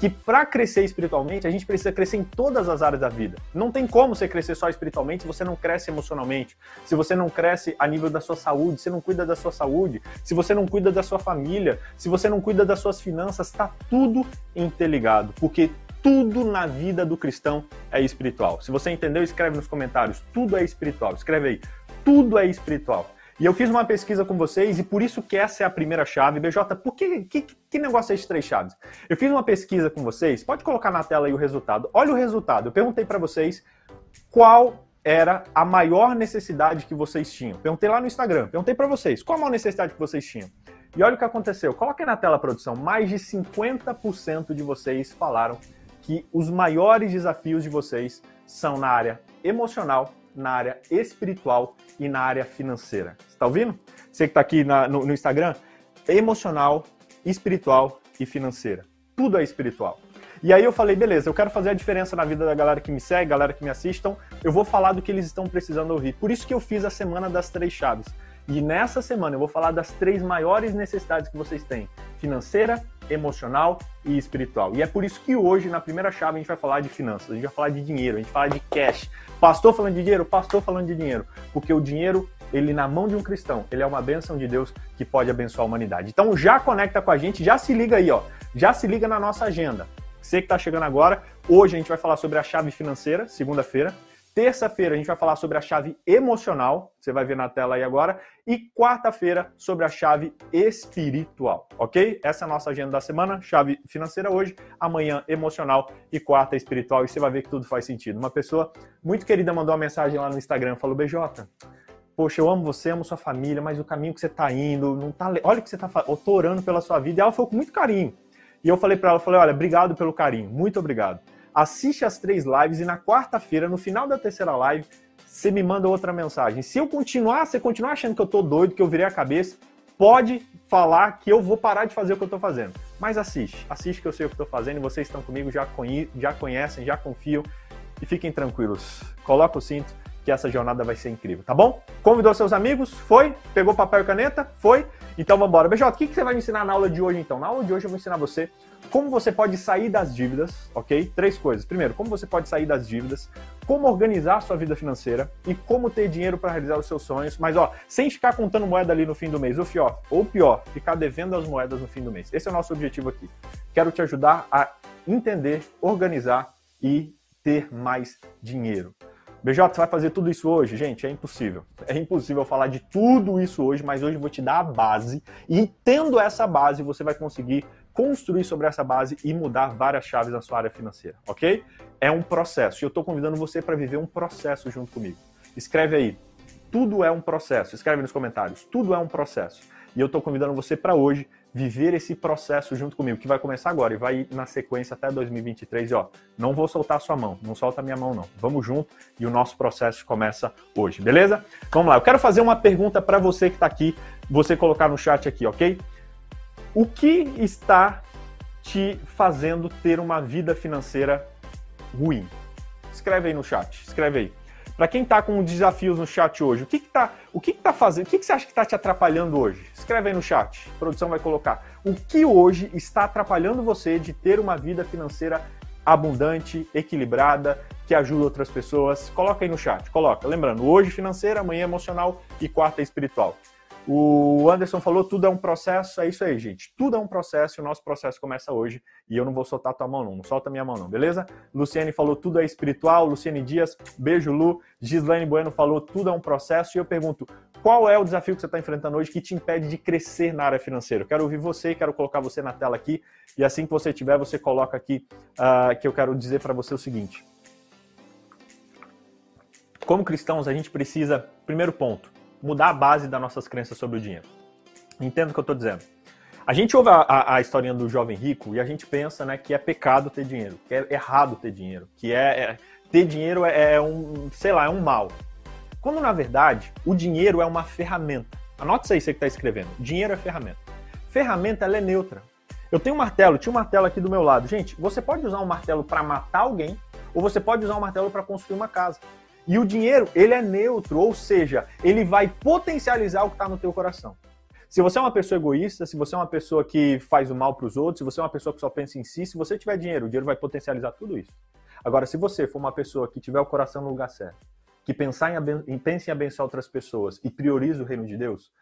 que para crescer espiritualmente, a gente precisa crescer em todas as áreas da vida. Não tem como você crescer só espiritualmente se você não cresce emocionalmente, se você não cresce a nível da sua saúde, se não cuida da sua saúde, se você não cuida da sua família, se você não cuida das suas finanças, está tudo interligado, porque tudo na vida do cristão é espiritual. Se você entendeu, escreve nos comentários. Tudo é espiritual. Escreve aí. Tudo é espiritual. E eu fiz uma pesquisa com vocês e por isso que essa é a primeira chave. BJ, por que, que, que negócio é esses três chaves? Eu fiz uma pesquisa com vocês, pode colocar na tela aí o resultado. Olha o resultado. Eu perguntei para vocês qual era a maior necessidade que vocês tinham. Perguntei lá no Instagram, perguntei para vocês qual a maior necessidade que vocês tinham. E olha o que aconteceu. Coloque na tela, produção. Mais de 50% de vocês falaram que os maiores desafios de vocês são na área emocional, na área espiritual e na área financeira. Você está ouvindo? Você que está aqui na, no, no Instagram, emocional, espiritual e financeira. Tudo é espiritual. E aí eu falei, beleza, eu quero fazer a diferença na vida da galera que me segue, galera que me assistam, eu vou falar do que eles estão precisando ouvir. Por isso que eu fiz a semana das três chaves. E nessa semana eu vou falar das três maiores necessidades que vocês têm: financeira, emocional e espiritual. E é por isso que hoje, na primeira chave, a gente vai falar de finanças, a gente vai falar de dinheiro, a gente vai falar de cash. Pastor falando de dinheiro, pastor falando de dinheiro. Porque o dinheiro, ele na mão de um cristão, ele é uma bênção de Deus que pode abençoar a humanidade. Então já conecta com a gente, já se liga aí, ó. Já se liga na nossa agenda. Você que está chegando agora, hoje a gente vai falar sobre a chave financeira, segunda-feira. Terça-feira a gente vai falar sobre a chave emocional, você vai ver na tela aí agora. E quarta-feira sobre a chave espiritual, ok? Essa é a nossa agenda da semana, chave financeira hoje, amanhã emocional e quarta espiritual. E você vai ver que tudo faz sentido. Uma pessoa muito querida mandou uma mensagem lá no Instagram, falou, BJ, poxa, eu amo você, amo sua família, mas o caminho que você está indo, não tá, olha o que você está fazendo, eu tô orando pela sua vida. E ela falou com muito carinho. E eu falei para ela, falei, olha, obrigado pelo carinho, muito obrigado assiste as três lives e na quarta-feira, no final da terceira live, você me manda outra mensagem. Se eu continuar, você continuar achando que eu tô doido, que eu virei a cabeça, pode falar que eu vou parar de fazer o que eu tô fazendo. Mas assiste, assiste que eu sei o que eu tô fazendo e vocês estão comigo, já, conhe já conhecem, já confiam e fiquem tranquilos. Coloca o cinto que essa jornada vai ser incrível, tá bom? Convidou seus amigos? Foi? Pegou papel e caneta? Foi? Então vamos embora. BJ, o que, que você vai me ensinar na aula de hoje então? Na aula de hoje eu vou ensinar você como você pode sair das dívidas, ok? Três coisas. Primeiro, como você pode sair das dívidas, como organizar a sua vida financeira e como ter dinheiro para realizar os seus sonhos, mas ó, sem ficar contando moeda ali no fim do mês, ou pior, ou pior, ficar devendo as moedas no fim do mês. Esse é o nosso objetivo aqui. Quero te ajudar a entender, organizar e ter mais dinheiro. BJ, você vai fazer tudo isso hoje? Gente, é impossível. É impossível falar de tudo isso hoje, mas hoje eu vou te dar a base. E tendo essa base, você vai conseguir construir sobre essa base e mudar várias chaves na sua área financeira, ok? É um processo. E eu estou convidando você para viver um processo junto comigo. Escreve aí. Tudo é um processo. Escreve nos comentários. Tudo é um processo. E eu estou convidando você para hoje viver esse processo junto comigo, que vai começar agora e vai ir na sequência até 2023. E ó, não vou soltar a sua mão, não solta a minha mão não. Vamos junto e o nosso processo começa hoje, beleza? Vamos lá. Eu quero fazer uma pergunta para você que está aqui, você colocar no chat aqui, ok? O que está te fazendo ter uma vida financeira ruim? Escreve aí no chat, escreve aí. Para quem está com desafios no chat hoje, o que está o que, que tá fazendo? O que, que você acha que está te atrapalhando hoje? Escreve aí no chat. A produção vai colocar. O que hoje está atrapalhando você de ter uma vida financeira abundante, equilibrada, que ajuda outras pessoas? Coloca aí no chat. Coloca. Lembrando, hoje financeira, amanhã emocional e quarta espiritual. O Anderson falou, tudo é um processo, é isso aí, gente. Tudo é um processo, o nosso processo começa hoje e eu não vou soltar tua mão não, não solta minha mão não, beleza? Luciane falou, tudo é espiritual, Luciane Dias, beijo Lu, Gislaine Bueno falou, tudo é um processo e eu pergunto, qual é o desafio que você está enfrentando hoje que te impede de crescer na área financeira? Eu quero ouvir você, quero colocar você na tela aqui e assim que você tiver, você coloca aqui uh, que eu quero dizer para você o seguinte. Como cristãos, a gente precisa, primeiro ponto, mudar a base das nossas crenças sobre o dinheiro. Entenda o que eu estou dizendo. A gente ouve a, a, a, historinha do jovem rico e a gente pensa né, que é pecado ter dinheiro, que é errado ter dinheiro, que é, é ter dinheiro é, é, um, sei lá, é um mal. Quando na verdade o dinheiro é uma ferramenta. Anote isso aí, você que está escrevendo. Dinheiro é ferramenta. Ferramenta ela é neutra. Eu tenho um martelo, tinha um martelo aqui do meu lado. Gente, você pode usar um martelo para matar alguém ou você pode usar um martelo para construir uma casa. E o dinheiro, ele é neutro, ou seja, ele vai potencializar o que está no teu coração. Se você é uma pessoa egoísta, se você é uma pessoa que faz o mal para os outros, se você é uma pessoa que só pensa em si, se você tiver dinheiro, o dinheiro vai potencializar tudo isso. Agora, se você for uma pessoa que tiver o coração no lugar certo, que pensar em, pense em abençoar outras pessoas e prioriza o reino de Deus,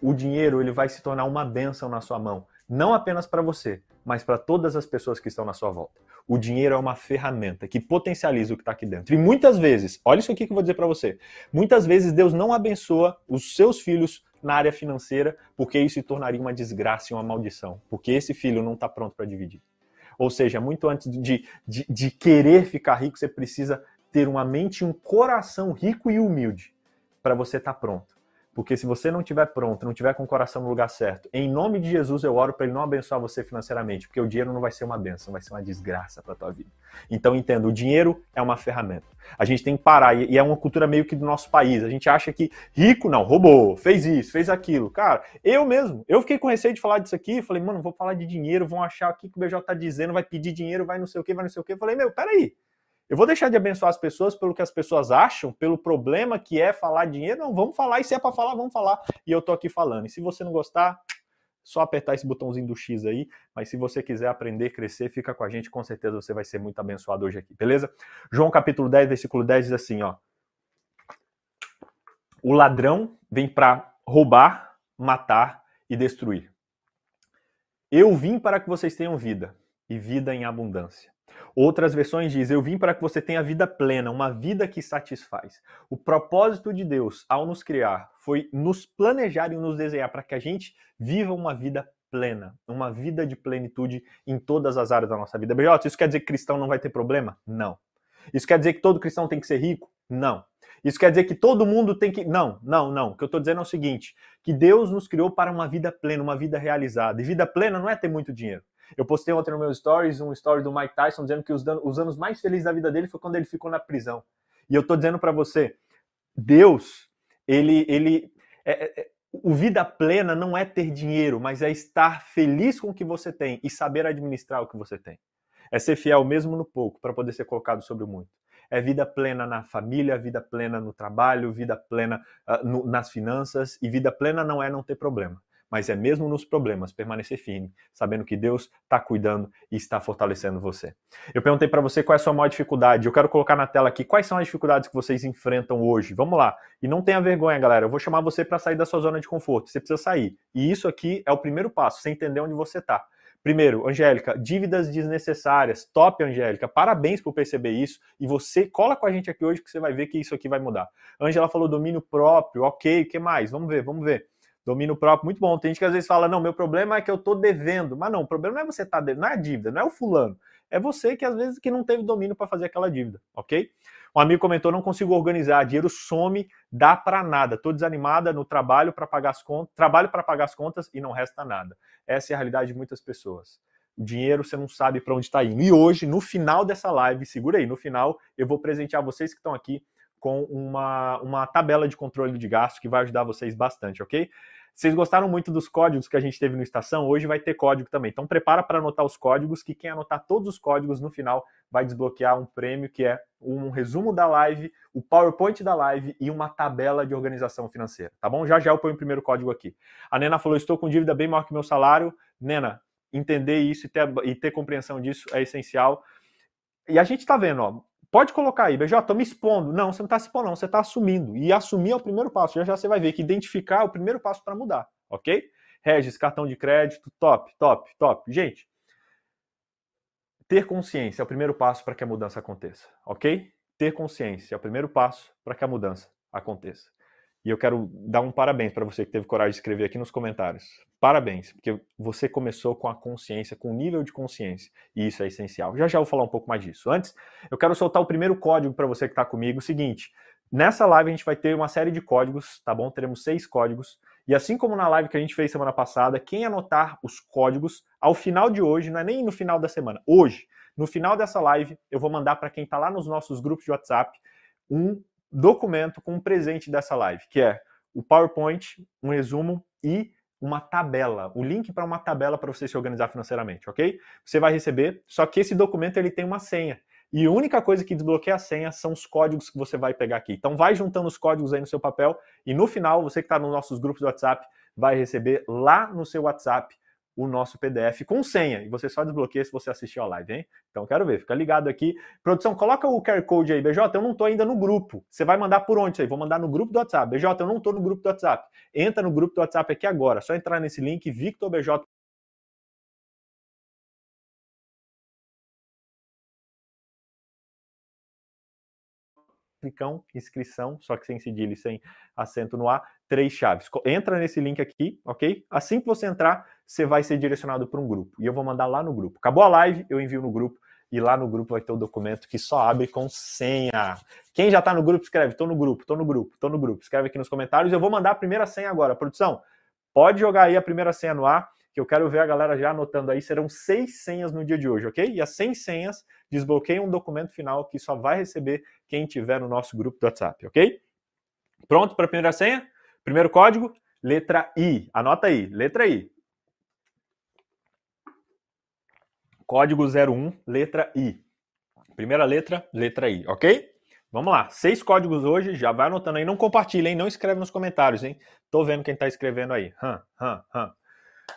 o dinheiro ele vai se tornar uma bênção na sua mão, não apenas para você, mas para todas as pessoas que estão na sua volta. O dinheiro é uma ferramenta que potencializa o que está aqui dentro. E muitas vezes, olha isso aqui que eu vou dizer para você. Muitas vezes Deus não abençoa os seus filhos na área financeira, porque isso se tornaria uma desgraça e uma maldição. Porque esse filho não está pronto para dividir. Ou seja, muito antes de, de, de querer ficar rico, você precisa ter uma mente e um coração rico e humilde para você estar tá pronto. Porque se você não estiver pronto, não estiver com o coração no lugar certo, em nome de Jesus eu oro para ele não abençoar você financeiramente, porque o dinheiro não vai ser uma benção, vai ser uma desgraça para tua vida. Então entenda, o dinheiro é uma ferramenta. A gente tem que parar e é uma cultura meio que do nosso país. A gente acha que rico não, roubou, fez isso, fez aquilo. Cara, eu mesmo, eu fiquei com receio de falar disso aqui, falei, mano, vou falar de dinheiro, vão achar aqui que o BJ tá dizendo, vai pedir dinheiro, vai não sei o que, vai não sei o que. Falei, meu, peraí. Eu vou deixar de abençoar as pessoas pelo que as pessoas acham, pelo problema que é falar dinheiro? Não, vamos falar. E se é para falar, vamos falar. E eu tô aqui falando. E se você não gostar, só apertar esse botãozinho do X aí. Mas se você quiser aprender, crescer, fica com a gente. Com certeza você vai ser muito abençoado hoje aqui, beleza? João capítulo 10, versículo 10 diz assim, ó. O ladrão vem para roubar, matar e destruir. Eu vim para que vocês tenham vida e vida em abundância. Outras versões dizem: Eu vim para que você tenha vida plena, uma vida que satisfaz. O propósito de Deus ao nos criar foi nos planejar e nos desenhar para que a gente viva uma vida plena, uma vida de plenitude em todas as áreas da nossa vida. BJ, isso quer dizer que cristão não vai ter problema? Não. Isso quer dizer que todo cristão tem que ser rico? Não. Isso quer dizer que todo mundo tem que. Não, não, não. O que eu estou dizendo é o seguinte: que Deus nos criou para uma vida plena, uma vida realizada. E vida plena não é ter muito dinheiro. Eu postei ontem no meu stories um story do Mike Tyson dizendo que os, os anos mais felizes da vida dele foi quando ele ficou na prisão. E eu tô dizendo para você, Deus, ele, ele, é, é, é, o vida plena não é ter dinheiro, mas é estar feliz com o que você tem e saber administrar o que você tem. É ser fiel mesmo no pouco para poder ser colocado sobre o muito. É vida plena na família, vida plena no trabalho, vida plena uh, no, nas finanças e vida plena não é não ter problema mas é mesmo nos problemas permanecer firme, sabendo que Deus está cuidando e está fortalecendo você. Eu perguntei para você qual é a sua maior dificuldade. Eu quero colocar na tela aqui quais são as dificuldades que vocês enfrentam hoje. Vamos lá. E não tenha vergonha, galera. Eu vou chamar você para sair da sua zona de conforto. Você precisa sair. E isso aqui é o primeiro passo, você entender onde você está. Primeiro, Angélica, dívidas desnecessárias. Top, Angélica. Parabéns por perceber isso. E você cola com a gente aqui hoje que você vai ver que isso aqui vai mudar. Angela falou domínio próprio. Ok, o que mais? Vamos ver, vamos ver. Domínio próprio, muito bom. Tem gente que às vezes fala, não, meu problema é que eu estou devendo. Mas não, o problema não é você estar tá devendo, não é a dívida, não é o fulano. É você que às vezes que não teve domínio para fazer aquela dívida, ok? Um amigo comentou, não consigo organizar, dinheiro some, dá para nada. Estou desanimada no trabalho para pagar as contas, trabalho para pagar as contas e não resta nada. Essa é a realidade de muitas pessoas. O dinheiro você não sabe para onde está indo. E hoje, no final dessa live, segura aí, no final eu vou presentear vocês que estão aqui com uma, uma tabela de controle de gasto que vai ajudar vocês bastante, ok? Vocês gostaram muito dos códigos que a gente teve no Estação? Hoje vai ter código também. Então prepara para anotar os códigos, que quem anotar todos os códigos no final vai desbloquear um prêmio que é um resumo da live, o PowerPoint da live e uma tabela de organização financeira, tá bom? Já já eu ponho o primeiro código aqui. A Nena falou: estou com dívida bem maior que meu salário. Nena, entender isso e ter, e ter compreensão disso é essencial. E a gente está vendo, ó, Pode colocar aí, BJ, estou me expondo. Não, você não está se expondo, não, você está assumindo. E assumir é o primeiro passo. Já já você vai ver que identificar é o primeiro passo para mudar, ok? Regis, cartão de crédito, top, top, top. Gente, ter consciência é o primeiro passo para que a mudança aconteça, ok? Ter consciência é o primeiro passo para que a mudança aconteça. E eu quero dar um parabéns para você que teve coragem de escrever aqui nos comentários. Parabéns, porque você começou com a consciência, com o nível de consciência, e isso é essencial. Já já vou falar um pouco mais disso. Antes, eu quero soltar o primeiro código para você que está comigo. O seguinte: nessa live a gente vai ter uma série de códigos, tá bom? Teremos seis códigos. E assim como na live que a gente fez semana passada, quem anotar os códigos ao final de hoje, não é nem no final da semana, hoje, no final dessa live, eu vou mandar para quem está lá nos nossos grupos de WhatsApp um documento com um presente dessa live, que é o PowerPoint, um resumo e uma tabela, o link para uma tabela para você se organizar financeiramente, ok? Você vai receber, só que esse documento ele tem uma senha. E a única coisa que desbloqueia a senha são os códigos que você vai pegar aqui. Então vai juntando os códigos aí no seu papel e no final, você que está nos nossos grupos do WhatsApp, vai receber lá no seu WhatsApp o nosso PDF com senha. E você só desbloqueia se você assistir a live, hein? Então quero ver, fica ligado aqui. Produção, coloca o QR Code aí, BJ. Eu não tô ainda no grupo. Você vai mandar por onde isso aí? Vou mandar no grupo do WhatsApp. BJ, eu não tô no grupo do WhatsApp. Entra no grupo do WhatsApp aqui agora. Só entrar nesse link, VictorBJ clicão, inscrição, só que sem cedilha e sem acento no A, três chaves. Entra nesse link aqui, ok? Assim que você entrar, você vai ser direcionado para um grupo. E eu vou mandar lá no grupo. Acabou a live, eu envio no grupo. E lá no grupo vai ter o documento que só abre com senha. Quem já está no grupo, escreve. Estou no grupo, estou no grupo, estou no grupo. Escreve aqui nos comentários. Eu vou mandar a primeira senha agora. Produção, pode jogar aí a primeira senha no ar que eu quero ver a galera já anotando aí. Serão seis senhas no dia de hoje, ok? E as 100 senhas desbloqueiam um documento final que só vai receber quem tiver no nosso grupo do WhatsApp, ok? Pronto para a primeira senha? Primeiro código, letra I. Anota aí, letra I. Código 01, letra I. Primeira letra, letra I, ok? Vamos lá, seis códigos hoje, já vai anotando aí, não compartilha, hein? Não escreve nos comentários, hein? Tô vendo quem tá escrevendo aí. Hum, hum, hum.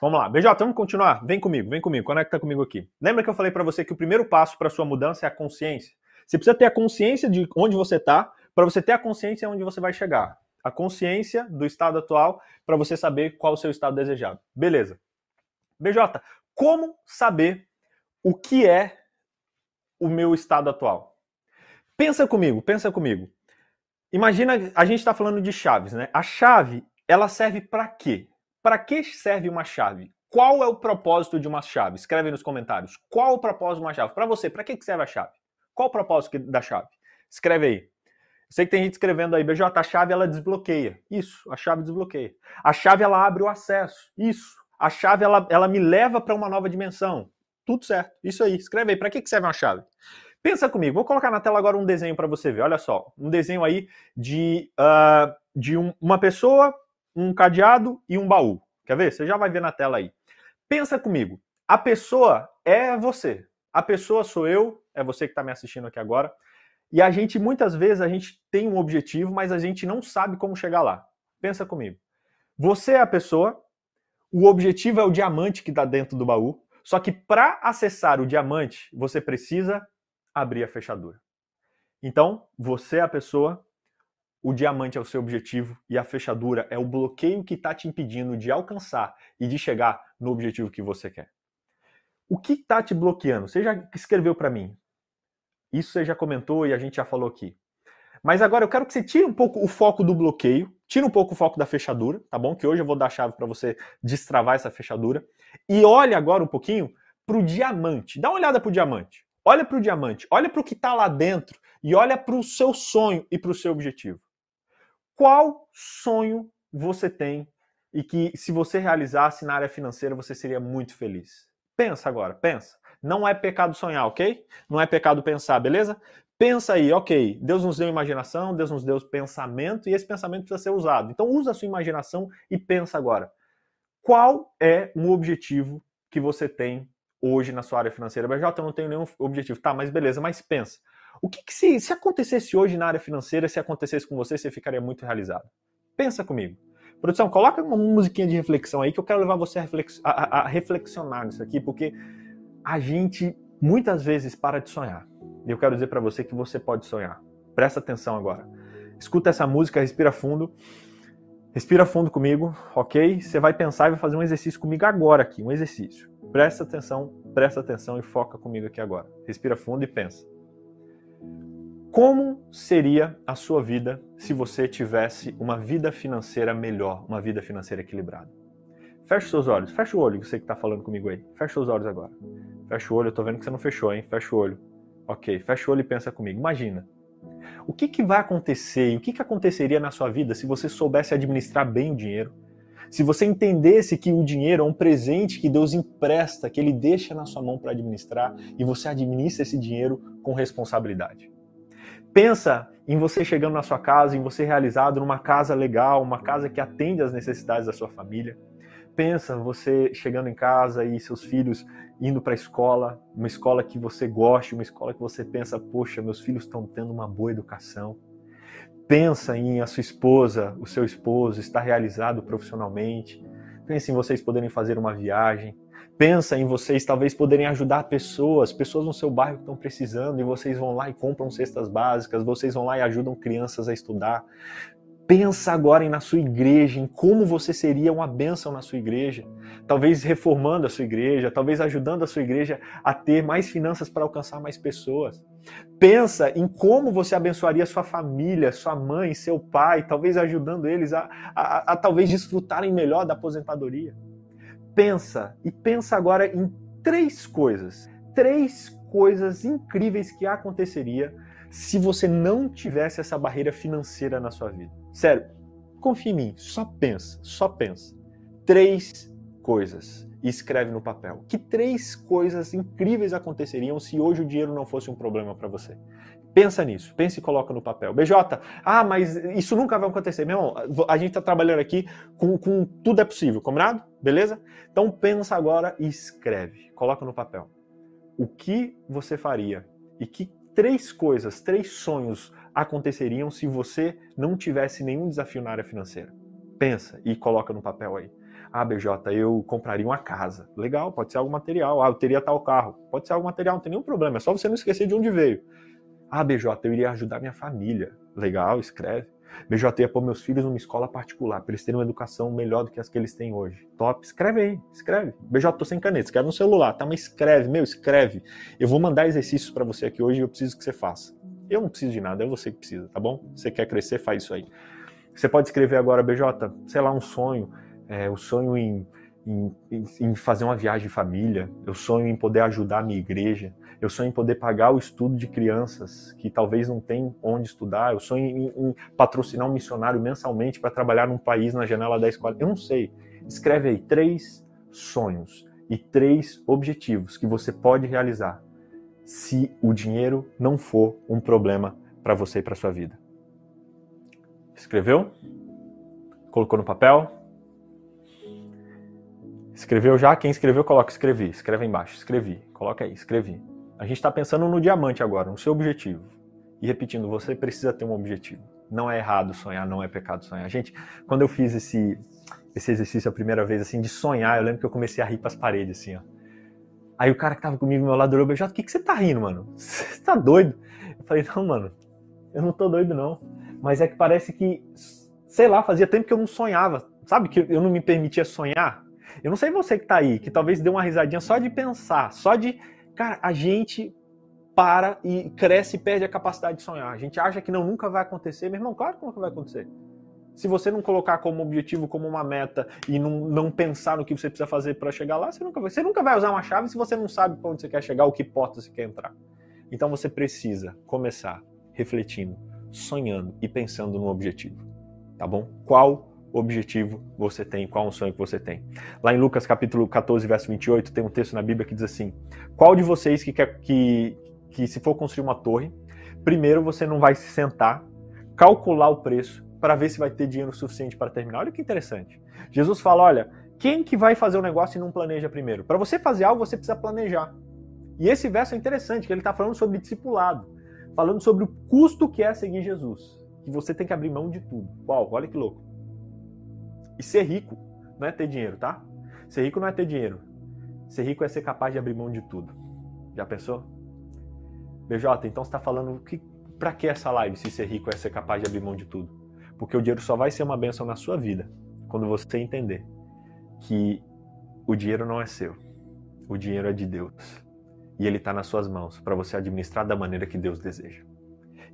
Vamos lá, BJ, vamos continuar? Vem comigo, vem comigo, conecta comigo aqui. Lembra que eu falei para você que o primeiro passo para sua mudança é a consciência? Você precisa ter a consciência de onde você está, para você ter a consciência onde você vai chegar. A consciência do estado atual para você saber qual o seu estado desejado. Beleza. BJ, como saber o que é o meu estado atual? Pensa comigo, pensa comigo. Imagina, a gente está falando de chaves, né? A chave, ela serve para quê? Para que serve uma chave? Qual é o propósito de uma chave? Escreve nos comentários. Qual o propósito de uma chave? Para você, para que serve a chave? Qual o propósito da chave? Escreve aí. Eu sei que tem gente escrevendo aí, BJ, a chave ela desbloqueia. Isso, a chave desbloqueia. A chave ela abre o acesso. Isso. A chave ela, ela me leva para uma nova dimensão. Tudo certo. Isso aí. Escreve aí. Para que serve uma chave? Pensa comigo. Vou colocar na tela agora um desenho para você ver. Olha só. Um desenho aí de, uh, de um, uma pessoa um cadeado e um baú. Quer ver? Você já vai ver na tela aí. Pensa comigo. A pessoa é você. A pessoa sou eu, é você que está me assistindo aqui agora. E a gente, muitas vezes, a gente tem um objetivo, mas a gente não sabe como chegar lá. Pensa comigo. Você é a pessoa, o objetivo é o diamante que está dentro do baú. Só que para acessar o diamante, você precisa abrir a fechadura. Então, você é a pessoa, o diamante é o seu objetivo e a fechadura é o bloqueio que está te impedindo de alcançar e de chegar no objetivo que você quer. O que está te bloqueando? Você já escreveu para mim. Isso você já comentou e a gente já falou aqui. Mas agora eu quero que você tire um pouco o foco do bloqueio, tire um pouco o foco da fechadura, tá bom? Que hoje eu vou dar a chave para você destravar essa fechadura. E olhe agora um pouquinho para o diamante. Dá uma olhada para o diamante. Olha para o diamante. Olha para o que está lá dentro e olha para o seu sonho e para o seu objetivo. Qual sonho você tem e que, se você realizasse na área financeira, você seria muito feliz? Pensa agora, pensa. Não é pecado sonhar, ok? Não é pecado pensar, beleza? Pensa aí, ok. Deus nos deu imaginação, Deus nos deu pensamento e esse pensamento precisa ser usado. Então, usa a sua imaginação e pensa agora. Qual é um objetivo que você tem hoje na sua área financeira? BJ, eu não tenho nenhum objetivo. Tá, mas beleza, mas pensa. O que, que se, se acontecesse hoje na área financeira, se acontecesse com você, você ficaria muito realizado? Pensa comigo. Produção, coloca uma musiquinha de reflexão aí que eu quero levar você a, reflex, a, a, reflexionar nisso aqui, porque a gente muitas vezes para de sonhar. E eu quero dizer para você que você pode sonhar. Presta atenção agora. Escuta essa música, respira fundo. Respira fundo comigo, ok? Você vai pensar e vai fazer um exercício comigo agora aqui, um exercício. Presta atenção, presta atenção e foca comigo aqui agora. Respira fundo e pensa. Como seria a sua vida se você tivesse uma vida financeira melhor, uma vida financeira equilibrada? Feche seus olhos, fecha o olho, você que está falando comigo aí. Fecha os olhos agora. Fecha o olho, eu tô vendo que você não fechou, hein? Fecha o olho. Ok, fecha o olho e pensa comigo. Imagina. O que, que vai acontecer e o que, que aconteceria na sua vida se você soubesse administrar bem o dinheiro? Se você entendesse que o dinheiro é um presente que Deus empresta, que Ele deixa na sua mão para administrar e você administra esse dinheiro com responsabilidade. Pensa em você chegando na sua casa, em você realizado numa casa legal, uma casa que atende às necessidades da sua família. Pensa você chegando em casa e seus filhos indo para a escola, uma escola que você goste, uma escola que você pensa, poxa, meus filhos estão tendo uma boa educação. Pensa em a sua esposa, o seu esposo estar realizado profissionalmente. Pensa em vocês poderem fazer uma viagem. Pensa em vocês talvez poderem ajudar pessoas, pessoas no seu bairro que estão precisando e vocês vão lá e compram cestas básicas, vocês vão lá e ajudam crianças a estudar. Pensa agora na sua igreja, em como você seria uma bênção na sua igreja. Talvez reformando a sua igreja, talvez ajudando a sua igreja a ter mais finanças para alcançar mais pessoas. Pensa em como você abençoaria sua família, sua mãe, seu pai, talvez ajudando eles a, a, a, a talvez desfrutarem melhor da aposentadoria. Pensa e pensa agora em três coisas, três coisas incríveis que aconteceria se você não tivesse essa barreira financeira na sua vida. Sério, confia em mim, só pensa, só pensa. Três coisas e escreve no papel. Que três coisas incríveis aconteceriam se hoje o dinheiro não fosse um problema para você? Pensa nisso, pensa e coloca no papel. BJ, ah, mas isso nunca vai acontecer. Meu irmão, a gente está trabalhando aqui com, com tudo é possível, combinado? Beleza? Então pensa agora e escreve, coloca no papel. O que você faria e que três coisas, três sonhos aconteceriam se você não tivesse nenhum desafio na área financeira? Pensa e coloca no papel aí. Ah, BJ, eu compraria uma casa. Legal, pode ser algo material. Ah, eu teria tal carro. Pode ser algo material, não tem nenhum problema. É só você não esquecer de onde veio. Ah, BJ, eu iria ajudar minha família. Legal, escreve. BJ, eu ia pôr meus filhos numa escola particular, para eles terem uma educação melhor do que as que eles têm hoje. Top, escreve aí, escreve. BJ, tô sem caneta, escreve no celular, tá? Mas escreve, meu, escreve. Eu vou mandar exercícios para você aqui hoje e eu preciso que você faça. Eu não preciso de nada, é você que precisa, tá bom? Você quer crescer, faz isso aí. Você pode escrever agora, BJ, sei lá, um sonho, é, o sonho em, em, em, fazer uma viagem de família, eu sonho em poder ajudar a minha igreja, eu sonho em poder pagar o estudo de crianças que talvez não tenham onde estudar, eu sonho em, em patrocinar um missionário mensalmente para trabalhar num país na janela da escola. Eu não sei. Escreve aí três sonhos e três objetivos que você pode realizar se o dinheiro não for um problema para você e para sua vida. Escreveu? Colocou no papel? Escreveu já? Quem escreveu, coloca escrevi. Escreve embaixo. Escrevi. Coloca aí, escrevi. A gente está pensando no diamante agora, no seu objetivo. E repetindo, você precisa ter um objetivo. Não é errado sonhar, não é pecado sonhar. Gente, quando eu fiz esse, esse exercício a primeira vez, assim, de sonhar, eu lembro que eu comecei a rir para as paredes, assim, ó. Aí o cara que tava comigo meu lado olhou, BJ, o que, que você tá rindo, mano? Você tá doido? Eu falei, não, mano, eu não tô doido, não. Mas é que parece que, sei lá, fazia tempo que eu não sonhava. Sabe que eu não me permitia sonhar? Eu não sei você que tá aí, que talvez deu uma risadinha só de pensar, só de. Cara, a gente para e cresce e perde a capacidade de sonhar. A gente acha que não, nunca vai acontecer. Meu irmão, claro que nunca vai acontecer. Se você não colocar como objetivo, como uma meta e não, não pensar no que você precisa fazer para chegar lá, você nunca, vai, você nunca vai usar uma chave se você não sabe para onde você quer chegar, ou que porta você quer entrar. Então você precisa começar refletindo, sonhando e pensando no objetivo. Tá bom? Qual objetivo você tem, qual um sonho que você tem. Lá em Lucas capítulo 14, verso 28, tem um texto na Bíblia que diz assim: Qual de vocês que quer que, que se for construir uma torre, primeiro você não vai se sentar, calcular o preço para ver se vai ter dinheiro suficiente para terminar. Olha que interessante. Jesus fala: olha, quem que vai fazer o negócio e não planeja primeiro? Para você fazer algo, você precisa planejar. E esse verso é interessante, que ele está falando sobre discipulado, falando sobre o custo que é seguir Jesus. Que você tem que abrir mão de tudo. Uau, olha que louco. E ser rico não é ter dinheiro, tá? Ser rico não é ter dinheiro. Ser rico é ser capaz de abrir mão de tudo. Já pensou? BJ, então você está falando que para que essa live se ser rico é ser capaz de abrir mão de tudo? Porque o dinheiro só vai ser uma benção na sua vida quando você entender que o dinheiro não é seu. O dinheiro é de Deus. E ele está nas suas mãos para você administrar da maneira que Deus deseja.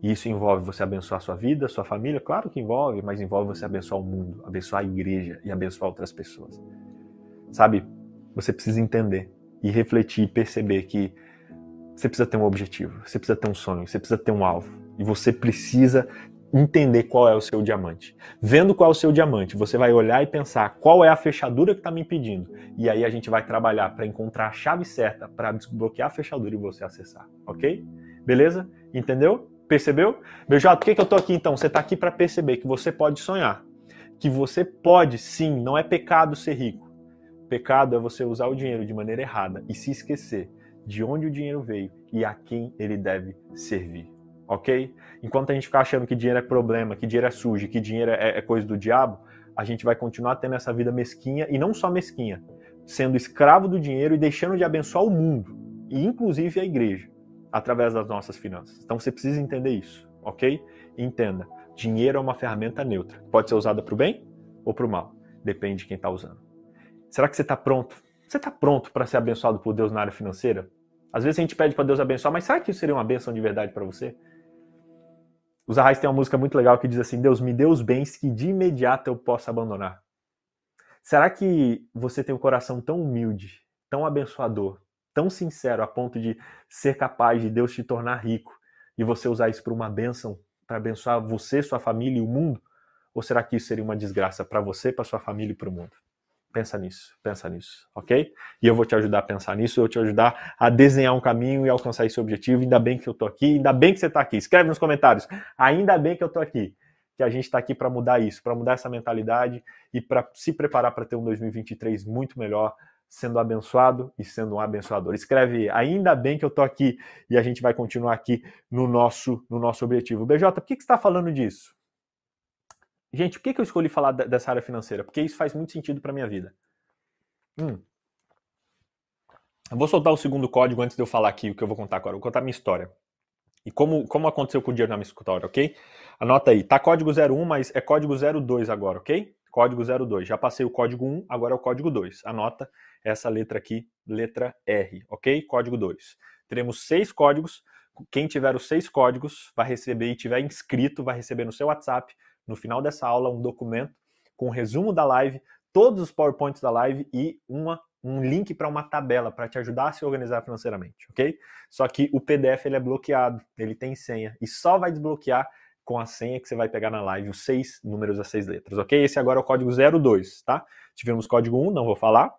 E isso envolve você abençoar sua vida, sua família, claro que envolve, mas envolve você abençoar o mundo, abençoar a igreja e abençoar outras pessoas. Sabe? Você precisa entender e refletir e perceber que você precisa ter um objetivo, você precisa ter um sonho, você precisa ter um alvo. E você precisa entender qual é o seu diamante. Vendo qual é o seu diamante, você vai olhar e pensar qual é a fechadura que está me impedindo. E aí a gente vai trabalhar para encontrar a chave certa para desbloquear a fechadura e você acessar, ok? Beleza? Entendeu? Percebeu? Beijado, por que, que eu estou aqui então? Você está aqui para perceber que você pode sonhar. Que você pode, sim, não é pecado ser rico. Pecado é você usar o dinheiro de maneira errada e se esquecer de onde o dinheiro veio e a quem ele deve servir. Ok? Enquanto a gente ficar achando que dinheiro é problema, que dinheiro é sujo, que dinheiro é, é coisa do diabo, a gente vai continuar tendo essa vida mesquinha e não só mesquinha, sendo escravo do dinheiro e deixando de abençoar o mundo e inclusive a igreja através das nossas finanças. Então você precisa entender isso, ok? Entenda, dinheiro é uma ferramenta neutra, pode ser usada para o bem ou para o mal, depende de quem está usando. Será que você está pronto? Você está pronto para ser abençoado por Deus na área financeira? Às vezes a gente pede para Deus abençoar, mas será que isso seria uma bênção de verdade para você? Os Arrais tem uma música muito legal que diz assim: Deus me dê os bens que de imediato eu possa abandonar. Será que você tem um coração tão humilde, tão abençoador, tão sincero a ponto de ser capaz de Deus te tornar rico e você usar isso para uma bênção, para abençoar você, sua família e o mundo? Ou será que isso seria uma desgraça para você, para sua família e para o mundo? Pensa nisso, pensa nisso, ok? E eu vou te ajudar a pensar nisso, eu vou te ajudar a desenhar um caminho e alcançar esse objetivo. Ainda bem que eu tô aqui, ainda bem que você está aqui. Escreve nos comentários. Ainda bem que eu tô aqui. Que a gente está aqui para mudar isso, para mudar essa mentalidade e para se preparar para ter um 2023 muito melhor, sendo abençoado e sendo um abençoador. Escreve, ainda bem que eu tô aqui e a gente vai continuar aqui no nosso no nosso objetivo. BJ, por que, que você está falando disso? Gente, por que, que eu escolhi falar dessa área financeira? Porque isso faz muito sentido para minha vida. Hum. Eu vou soltar o segundo código antes de eu falar aqui o que eu vou contar agora. Eu vou contar a minha história. E como, como aconteceu com o dinheiro na minha história, ok? Anota aí. Tá código 01, mas é código 02 agora, ok? Código 02. Já passei o código 1, agora é o código 2. Anota essa letra aqui, letra R, ok? Código 2. Teremos seis códigos. Quem tiver os seis códigos vai receber e tiver inscrito, vai receber no seu WhatsApp no final dessa aula um documento com um resumo da live, todos os PowerPoints da live e uma, um link para uma tabela para te ajudar a se organizar financeiramente, ok? Só que o PDF ele é bloqueado, ele tem senha e só vai desbloquear com a senha que você vai pegar na live, os seis números, as seis letras, ok? Esse agora é o código 02, tá? Tivemos código 1, não vou falar,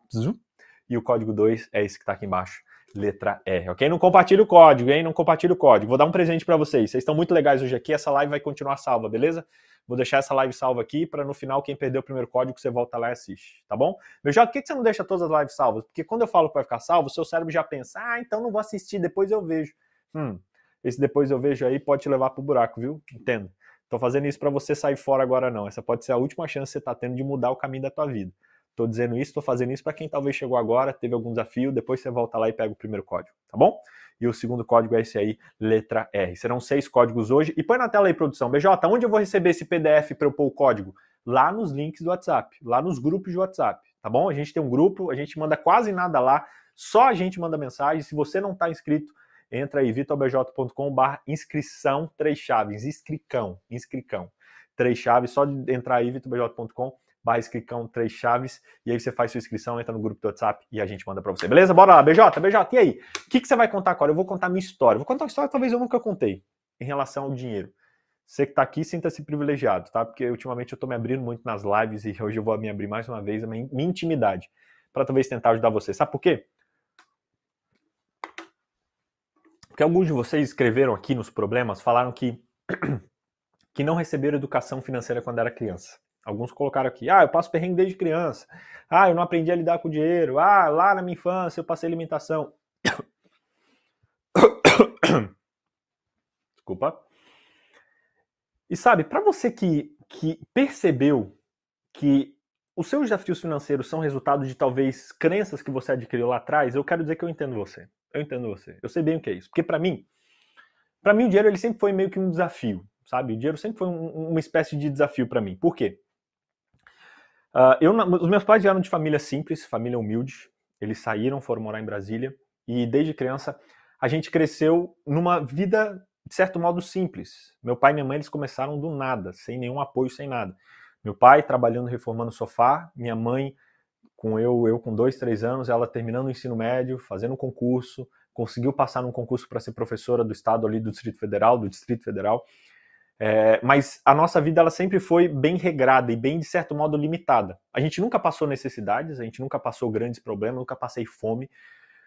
e o código 2 é esse que está aqui embaixo, letra R, ok? Não compartilhe o código, hein? Não compartilhe o código. Vou dar um presente para vocês. Vocês estão muito legais hoje aqui, essa live vai continuar salva, beleza? Vou deixar essa live salva aqui para no final, quem perdeu o primeiro código, você volta lá e assiste, tá bom? Meu Jota, por que você não deixa todas as lives salvas? Porque quando eu falo que vai ficar salvo, seu cérebro já pensa, ah, então não vou assistir, depois eu vejo. Hum, esse depois eu vejo aí pode te levar pro buraco, viu? Entendo. Tô fazendo isso para você sair fora agora não. Essa pode ser a última chance que você tá tendo de mudar o caminho da tua vida. Tô dizendo isso, tô fazendo isso para quem talvez chegou agora, teve algum desafio, depois você volta lá e pega o primeiro código, tá bom? e o segundo código é esse aí, letra R. Serão seis códigos hoje. E põe na tela aí, produção. BJ, onde eu vou receber esse PDF para eu pôr o código? Lá nos links do WhatsApp, lá nos grupos de WhatsApp, tá bom? A gente tem um grupo, a gente manda quase nada lá, só a gente manda mensagem. Se você não está inscrito, entra aí, vitorbj.com.br inscrição, três chaves, inscricão, inscricão. Três chaves, só de entrar aí, vitorbj.com.br barra inscrição, três chaves, e aí você faz sua inscrição, entra no grupo do WhatsApp e a gente manda para você. Beleza? Bora lá, BJ, BJ, e aí? O que, que você vai contar agora? Eu vou contar minha história. vou contar uma história que talvez eu nunca contei em relação ao dinheiro. Você que está aqui, sinta-se privilegiado, tá? Porque ultimamente eu estou me abrindo muito nas lives e hoje eu vou me abrir mais uma vez a minha, minha intimidade para talvez tentar ajudar você. Sabe por quê? Porque alguns de vocês escreveram aqui nos problemas, falaram que, que não receberam educação financeira quando era criança. Alguns colocaram aqui, ah, eu passo perrengue desde criança. Ah, eu não aprendi a lidar com dinheiro. Ah, lá na minha infância eu passei alimentação. Desculpa. E sabe, para você que, que percebeu que os seus desafios financeiros são resultado de talvez crenças que você adquiriu lá atrás, eu quero dizer que eu entendo você. Eu entendo você. Eu sei bem o que é isso. Porque para mim, para mim o dinheiro ele sempre foi meio que um desafio, sabe? O dinheiro sempre foi um, uma espécie de desafio para mim. Por quê? Uh, eu, os meus pais vieram de família simples, família humilde. Eles saíram, foram morar em Brasília. E desde criança a gente cresceu numa vida, de certo modo, simples. Meu pai e minha mãe eles começaram do nada, sem nenhum apoio, sem nada. Meu pai trabalhando, reformando sofá. Minha mãe, com eu, eu com dois, três anos, ela terminando o ensino médio, fazendo um concurso, conseguiu passar num concurso para ser professora do estado ali do Distrito Federal, do Distrito Federal. É, mas a nossa vida ela sempre foi bem regrada e bem, de certo modo, limitada. A gente nunca passou necessidades, a gente nunca passou grandes problemas, nunca passei fome,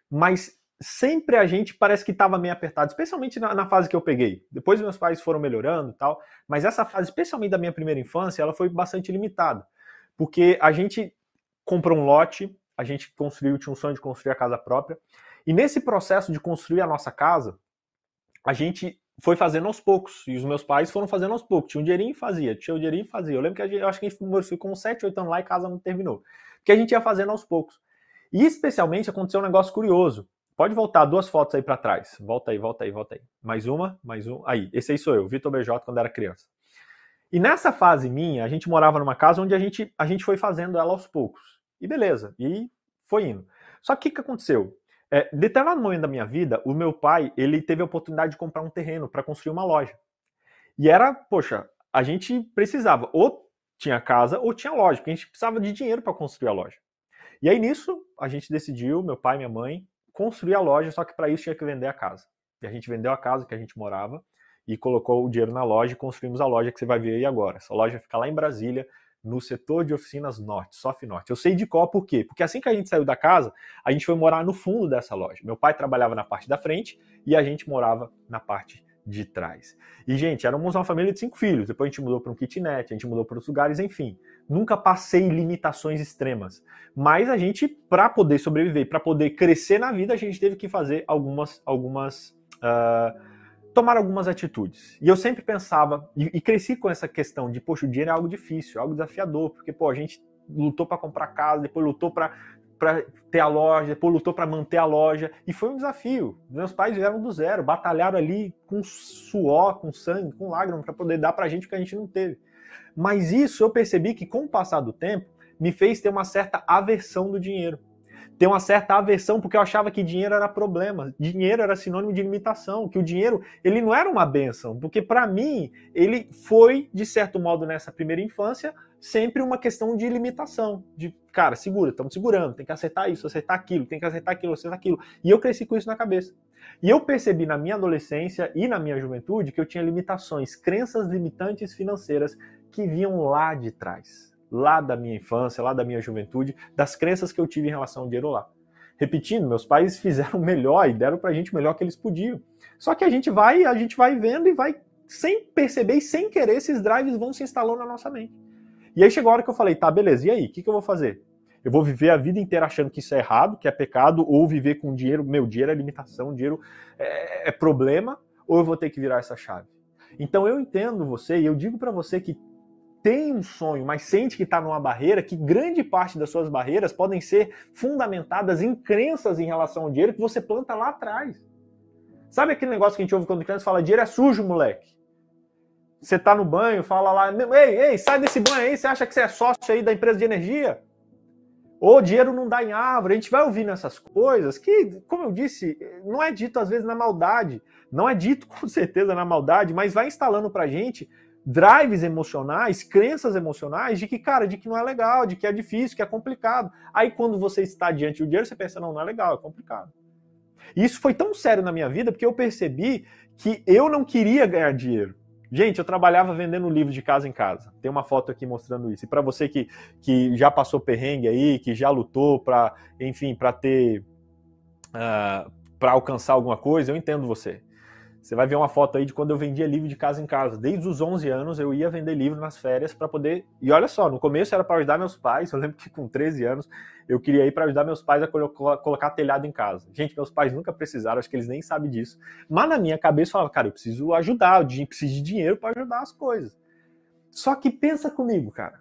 mas sempre a gente parece que estava meio apertado, especialmente na, na, fase que eu peguei. Depois meus pais foram melhorando e tal, mas essa fase, especialmente da minha primeira infância, ela foi bastante limitada, porque a gente comprou um lote, a gente construiu, tinha um sonho de construir a casa própria, e nesse processo de construir a nossa casa, a gente foi fazendo aos poucos. E os meus pais foram fazendo aos poucos. Tinha um dinheirinho e fazia, tinha um dinheirinho e fazia. Eu lembro que gente, eu acho que a gente ficou uns 7, 8 anos lá e casa não terminou. Porque a gente ia fazendo aos poucos. E especialmente aconteceu um negócio curioso. Pode voltar duas fotos aí para trás. Volta aí, volta aí, volta aí. Mais uma, mais um. Aí, esse aí sou eu, Vitor BJ, quando era criança. E nessa fase minha, a gente morava numa casa onde a gente, a gente foi fazendo ela aos poucos. E beleza, e foi indo. Só que o que aconteceu? É, determinado momento da minha vida, o meu pai, ele teve a oportunidade de comprar um terreno para construir uma loja. E era, poxa, a gente precisava, ou tinha casa ou tinha loja, porque a gente precisava de dinheiro para construir a loja. E aí nisso, a gente decidiu, meu pai e minha mãe, construir a loja, só que para isso tinha que vender a casa. E a gente vendeu a casa que a gente morava e colocou o dinheiro na loja e construímos a loja que você vai ver aí agora. Essa loja fica lá em Brasília, no setor de oficinas norte, SOF Norte. Eu sei de qual por quê? Porque assim que a gente saiu da casa, a gente foi morar no fundo dessa loja. Meu pai trabalhava na parte da frente e a gente morava na parte de trás. E, gente, éramos uma família de cinco filhos. Depois a gente mudou para um kitnet, a gente mudou para outros lugares, enfim. Nunca passei limitações extremas. Mas a gente, para poder sobreviver, para poder crescer na vida, a gente teve que fazer algumas, algumas uh, tomar algumas atitudes. E eu sempre pensava, e, e, cresci com essa questão de, poxa, o dinheiro é algo difícil, é algo desafiador, porque, pô, a gente lutou para comprar casa, depois lutou para ter a loja, depois lutou para manter a loja, e foi um desafio. Meus pais vieram do zero, batalharam ali com suor, com sangue, com lágrimas, para poder dar para a gente o que a gente não teve. Mas isso eu percebi que, com o passar do tempo, me fez ter uma certa aversão do dinheiro ter uma certa aversão, porque eu achava que dinheiro era problema, dinheiro era sinônimo de limitação, que o dinheiro ele não era uma benção, porque para mim ele foi, de certo modo, nessa primeira infância, sempre uma questão de limitação, de, cara, segura, estamos segurando, tem que acertar isso, acertar aquilo, tem que acertar aquilo, acertar aquilo. E eu cresci com isso na cabeça. E eu percebi na minha adolescência e na minha juventude que eu tinha limitações, crenças limitantes financeiras que vinham lá de trás lá da minha infância, lá da minha juventude, das crenças que eu tive em relação ao dinheiro lá. Repetindo, meus pais fizeram melhor e deram pra gente o melhor que eles podiam. Só que a gente vai, a gente vai vendo e vai sem perceber e sem querer esses drives vão se instalando na nossa mente. E aí chegou a hora que eu falei, tá, beleza, e aí, o que, que eu vou fazer? Eu vou viver a vida inteira achando que isso é errado, que é pecado, ou viver com dinheiro, meu, dinheiro é limitação, dinheiro é, é problema, ou eu vou ter que virar essa chave? Então eu entendo você e eu digo para você que tem um sonho, mas sente que está numa barreira, que grande parte das suas barreiras podem ser fundamentadas em crenças em relação ao dinheiro que você planta lá atrás. Sabe aquele negócio que a gente ouve quando criança fala, dinheiro é sujo, moleque? Você tá no banho, fala lá, ei, ei, sai desse banho aí, você acha que você é sócio aí da empresa de energia? Ou dinheiro não dá em árvore, a gente vai ouvindo essas coisas que, como eu disse, não é dito às vezes na maldade, não é dito com certeza na maldade, mas vai instalando pra gente drives emocionais, crenças emocionais de que, cara, de que não é legal, de que é difícil, que é complicado. Aí quando você está diante do dinheiro, você pensa, não, não é legal, é complicado. E isso foi tão sério na minha vida porque eu percebi que eu não queria ganhar dinheiro. Gente, eu trabalhava vendendo livro de casa em casa. Tem uma foto aqui mostrando isso. E para você que, que já passou perrengue aí, que já lutou para, enfim, para ter, uh, ah, para alcançar alguma coisa, eu entendo você. Você vai ver uma foto aí de quando eu vendia livro de casa em casa. Desde os 11 anos eu ia vender livro nas férias para poder. E olha só, no começo era para ajudar meus pais. Eu lembro que com 13 anos eu queria ir para ajudar meus pais a colocar telhado em casa. Gente, meus pais nunca precisaram, acho que eles nem sabem disso. Mas na minha cabeça eu falava, cara, eu preciso ajudar, eu preciso de dinheiro para ajudar as coisas. Só que pensa comigo, cara.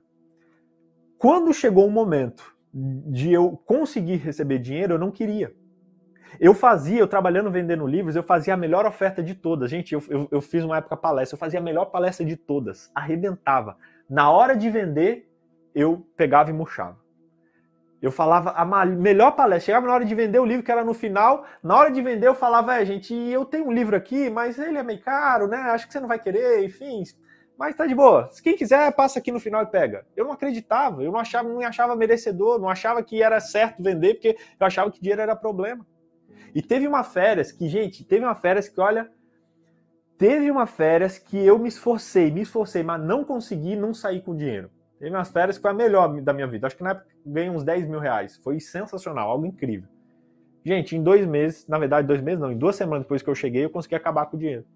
Quando chegou o momento de eu conseguir receber dinheiro, eu não queria. Eu fazia, eu trabalhando vendendo livros, eu fazia a melhor oferta de todas. Gente, eu, eu, eu fiz uma época palestra, eu fazia a melhor palestra de todas, arrebentava. Na hora de vender, eu pegava e murchava. Eu falava a melhor palestra. Chegava na hora de vender o livro, que era no final. Na hora de vender, eu falava, é, gente, eu tenho um livro aqui, mas ele é meio caro, né? Acho que você não vai querer, enfim. Mas tá de boa. Se quem quiser, passa aqui no final e pega. Eu não acreditava, eu não achava, não achava merecedor, não achava que era certo vender, porque eu achava que dinheiro era problema. E teve uma férias que, gente, teve uma férias que, olha, teve uma férias que eu me esforcei, me esforcei, mas não consegui não sair com dinheiro. Teve umas férias que foi a melhor da minha vida. Acho que na época ganhei uns 10 mil reais. Foi sensacional, algo incrível. Gente, em dois meses, na verdade, dois meses não, em duas semanas depois que eu cheguei, eu consegui acabar com o dinheiro.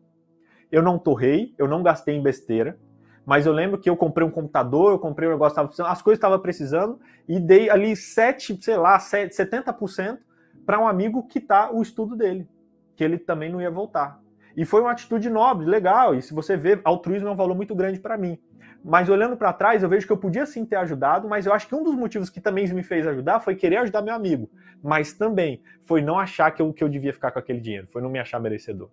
Eu não torrei, eu não gastei em besteira, mas eu lembro que eu comprei um computador, eu comprei um negócio, tava precisando, as coisas estavam precisando, e dei ali 7, sei lá, 70% para um amigo quitar o estudo dele, que ele também não ia voltar. E foi uma atitude nobre, legal. E se você vê, altruísmo é um valor muito grande para mim. Mas olhando para trás, eu vejo que eu podia sim ter ajudado, mas eu acho que um dos motivos que também me fez ajudar foi querer ajudar meu amigo. Mas também foi não achar que eu, que eu devia ficar com aquele dinheiro, foi não me achar merecedor.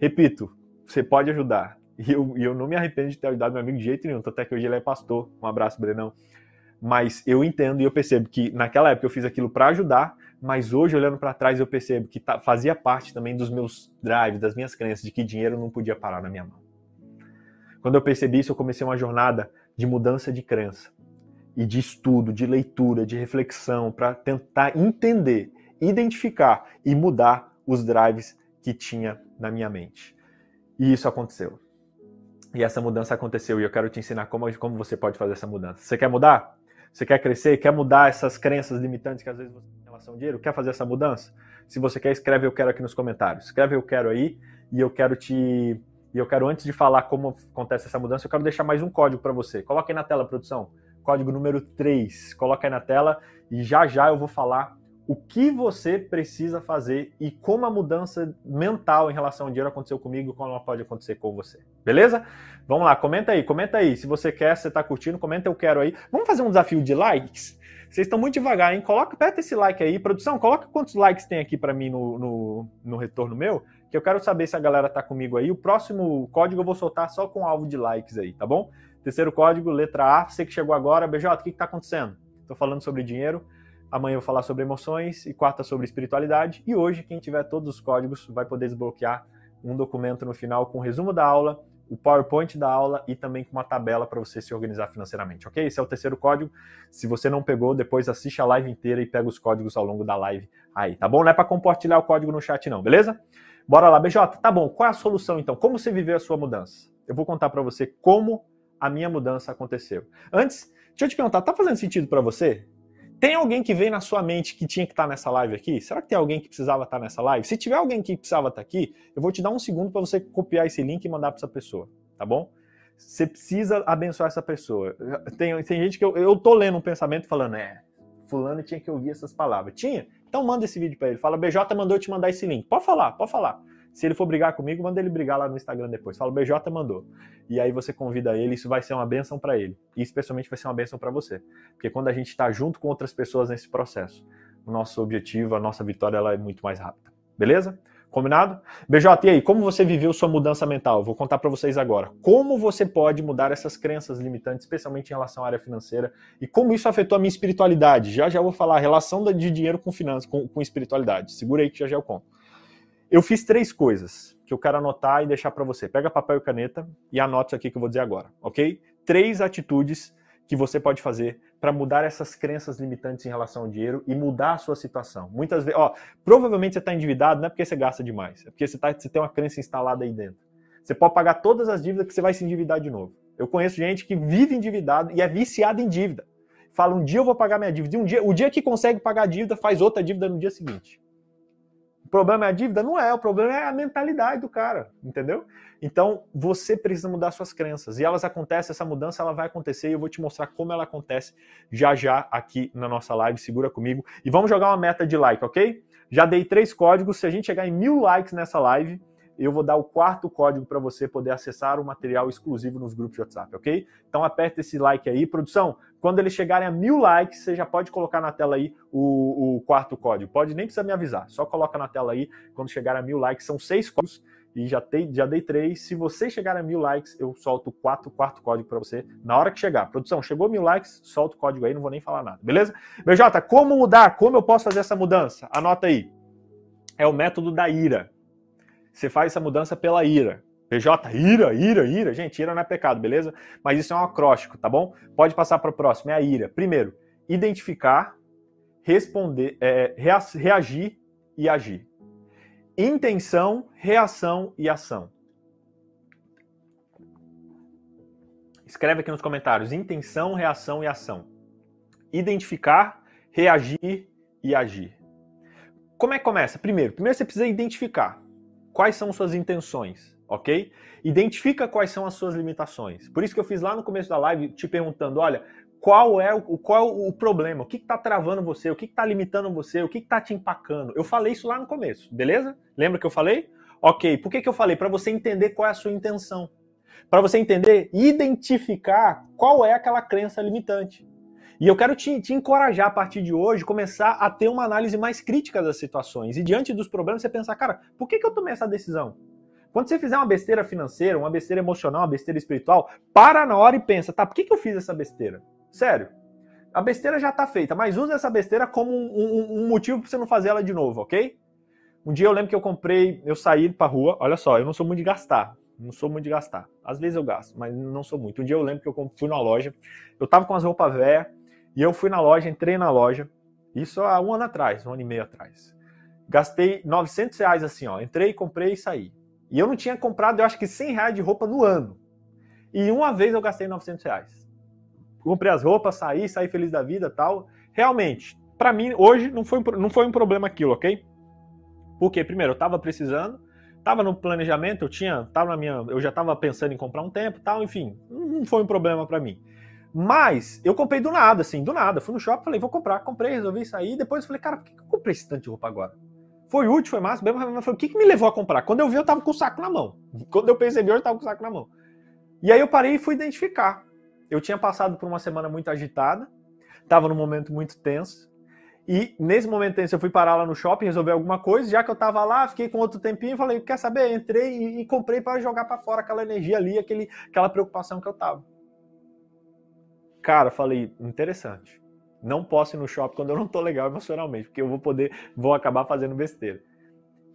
Repito, você pode ajudar. E eu, e eu não me arrependo de ter ajudado meu amigo de jeito nenhum, até que hoje ele é pastor. Um abraço, Brenão. Mas eu entendo e eu percebo que naquela época eu fiz aquilo para ajudar, mas hoje, olhando para trás, eu percebo que tá, fazia parte também dos meus drives, das minhas crenças, de que dinheiro não podia parar na minha mão. Quando eu percebi isso, eu comecei uma jornada de mudança de crença e de estudo, de leitura, de reflexão, para tentar entender, identificar e mudar os drives que tinha na minha mente. E isso aconteceu. E essa mudança aconteceu e eu quero te ensinar como, como você pode fazer essa mudança. Você quer mudar? Você quer crescer? Quer mudar essas crenças limitantes que às vezes você tem em relação ao dinheiro? Quer fazer essa mudança? Se você quer, escreve eu quero aqui nos comentários. Escreve eu quero aí e eu quero te e eu quero, antes de falar como acontece essa mudança, eu quero deixar mais um código para você. Coloca aí na tela, produção. Código número 3. Coloca aí na tela e já já eu vou falar o que você precisa fazer e como a mudança mental em relação ao dinheiro aconteceu comigo e como ela pode acontecer com você. Beleza? Vamos lá, comenta aí, comenta aí. Se você quer, se você está curtindo, comenta eu quero aí. Vamos fazer um desafio de likes? Vocês estão muito devagar, hein? Coloca, aperta esse like aí. Produção, coloca quantos likes tem aqui para mim no, no, no retorno meu que eu quero saber se a galera tá comigo aí. O próximo código eu vou soltar só com alvo de likes aí, tá bom? Terceiro código, letra A. Você que chegou agora, BJ, o que, que tá acontecendo? Tô falando sobre dinheiro. Amanhã eu vou falar sobre emoções e quarta sobre espiritualidade. E hoje, quem tiver todos os códigos vai poder desbloquear um documento no final com o resumo da aula, o PowerPoint da aula e também com uma tabela para você se organizar financeiramente, ok? Esse é o terceiro código. Se você não pegou, depois assiste a live inteira e pega os códigos ao longo da live aí, tá bom? Não é para compartilhar o código no chat não, beleza? Bora lá, BJ. Tá bom, qual é a solução então? Como você viveu a sua mudança? Eu vou contar para você como a minha mudança aconteceu. Antes, deixa eu te perguntar, tá fazendo sentido para você? Tem alguém que veio na sua mente que tinha que estar tá nessa live aqui? Será que tem alguém que precisava estar tá nessa live? Se tiver alguém que precisava estar tá aqui, eu vou te dar um segundo para você copiar esse link e mandar para essa pessoa, tá bom? Você precisa abençoar essa pessoa. Tem, tem gente que eu, eu tô lendo um pensamento falando, é, fulano tinha que ouvir essas palavras. Tinha? Então manda esse vídeo para ele. Fala, BJ mandou eu te mandar esse link. Pode falar, pode falar. Se ele for brigar comigo, manda ele brigar lá no Instagram depois. Fala, BJ mandou. E aí você convida ele, isso vai ser uma benção para ele. E especialmente vai ser uma benção para você. Porque quando a gente está junto com outras pessoas nesse processo, o nosso objetivo, a nossa vitória, ela é muito mais rápida. Beleza? Combinado? BJ, e aí, como você viveu sua mudança mental? Vou contar para vocês agora. Como você pode mudar essas crenças limitantes, especialmente em relação à área financeira, e como isso afetou a minha espiritualidade. Já já vou falar a relação de dinheiro com finanças, com, com espiritualidade. Segura aí que já já eu conto. Eu fiz três coisas que eu quero anotar e deixar para você. Pega papel e caneta e anota isso aqui que eu vou dizer agora, ok? Três atitudes que você pode fazer para mudar essas crenças limitantes em relação ao dinheiro e mudar a sua situação. Muitas vezes, ó, provavelmente você está endividado não é porque você gasta demais, é porque você, tá, você tem uma crença instalada aí dentro. Você pode pagar todas as dívidas que você vai se endividar de novo. Eu conheço gente que vive endividado e é viciada em dívida. Fala, um dia eu vou pagar minha dívida. E um dia, o dia que consegue pagar a dívida, faz outra dívida no dia seguinte. O problema é a dívida? Não é, o problema é a mentalidade do cara, entendeu? Então, você precisa mudar suas crenças. E elas acontecem, essa mudança ela vai acontecer e eu vou te mostrar como ela acontece já já aqui na nossa live. Segura comigo. E vamos jogar uma meta de like, ok? Já dei três códigos. Se a gente chegar em mil likes nessa live, eu vou dar o quarto código para você poder acessar o material exclusivo nos grupos de WhatsApp, ok? Então aperta esse like aí. Produção, quando eles chegarem a mil likes, você já pode colocar na tela aí o, o quarto código. Pode nem precisar me avisar, só coloca na tela aí quando chegar a mil likes. São seis códigos e já, tem, já dei três. Se você chegar a mil likes, eu solto quatro, quarto código para você na hora que chegar. Produção, chegou mil likes, solta o código aí, não vou nem falar nada, beleza? BJ, como mudar? Como eu posso fazer essa mudança? Anota aí. É o método da ira. Você faz essa mudança pela ira. PJ, ira, ira, ira. Gente, ira não é pecado, beleza? Mas isso é um acróstico, tá bom? Pode passar para o próximo. É a ira. Primeiro, identificar, responder, é, reagir e agir. Intenção, reação e ação. Escreve aqui nos comentários: intenção, reação e ação. Identificar, reagir e agir. Como é que começa? Primeiro, primeiro você precisa identificar quais são suas intenções, ok? Identifica quais são as suas limitações. Por isso que eu fiz lá no começo da live te perguntando, olha, qual é o, qual é o problema? O que está travando você? O que está limitando você? O que está te empacando? Eu falei isso lá no começo, beleza? Lembra que eu falei? Ok, por que, que eu falei? Para você entender qual é a sua intenção. Para você entender, identificar qual é aquela crença limitante. E eu quero te, te, encorajar a partir de hoje, começar a ter uma análise mais crítica das situações. E diante dos problemas, você pensar, cara, por que, que eu tomei essa decisão? Quando você fizer uma besteira financeira, uma besteira emocional, uma besteira espiritual, para na hora e pensa, tá, por que, que eu fiz essa besteira? Sério. A besteira já tá feita, mas usa essa besteira como um, um, um motivo para você não fazer ela de novo, ok? Um dia eu lembro que eu comprei, eu saí pra rua, olha só, eu não sou muito de gastar, não sou muito de gastar. Às vezes eu gasto, mas não sou muito. Um dia eu lembro que eu fui na loja, eu tava com as roupas velhas, e eu fui na loja, entrei na loja, isso há um ano atrás, um ano e meio atrás. Gastei 900 reais assim, ó, entrei, comprei e saí. E eu não tinha comprado, eu acho que 100 reais de roupa no ano. E uma vez eu gastei 900 reais. Comprei as roupas, saí, saí feliz da vida tal. Realmente, para mim, hoje não foi, não foi um problema aquilo, ok? Porque, primeiro, eu estava precisando, estava no planejamento, eu tinha, tava na minha, eu já estava pensando em comprar um tempo, tal, enfim, não foi um problema para mim. Mas eu comprei do nada, assim, do nada. Fui no shopping, falei, vou comprar, comprei, resolvi sair. Depois falei, cara, por que eu comprei esse tanto de roupa agora? Foi útil, foi massa, mas foi o que, que me levou a comprar? Quando eu vi, eu tava com o saco na mão. Quando eu percebi, eu tava com o saco na mão. E aí eu parei e fui identificar. Eu tinha passado por uma semana muito agitada, tava num momento muito tenso, e nesse momento tenso, eu fui parar lá no shopping, resolver alguma coisa. Já que eu tava lá, fiquei com outro tempinho e falei: quer saber? Entrei e, e comprei para jogar para fora aquela energia ali, aquele, aquela preocupação que eu tava. Cara, falei: interessante. Não posso ir no shopping quando eu não tô legal emocionalmente, porque eu vou poder, vou acabar fazendo besteira.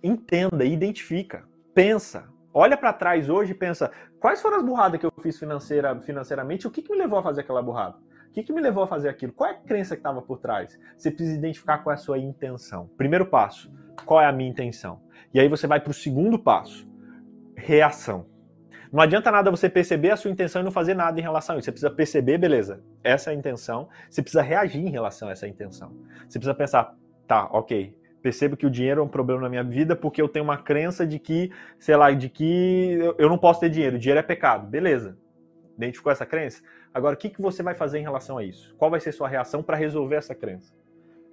Entenda, identifica, pensa. Olha para trás hoje e pensa: quais foram as burradas que eu fiz financeira, financeiramente? O que, que me levou a fazer aquela burrada? que, que me levou a fazer aquilo? Qual é a crença que estava por trás? Você precisa identificar qual é a sua intenção. Primeiro passo, qual é a minha intenção? E aí você vai para o segundo passo, reação. Não adianta nada você perceber a sua intenção e não fazer nada em relação a isso. Você precisa perceber, beleza, essa é a intenção. Você precisa reagir em relação a essa intenção. Você precisa pensar, tá, ok, percebo que o dinheiro é um problema na minha vida porque eu tenho uma crença de que, sei lá, de que eu não posso ter dinheiro, dinheiro é pecado. Beleza. Identificou essa crença? Agora, o que, que você vai fazer em relação a isso? Qual vai ser sua reação para resolver essa crença?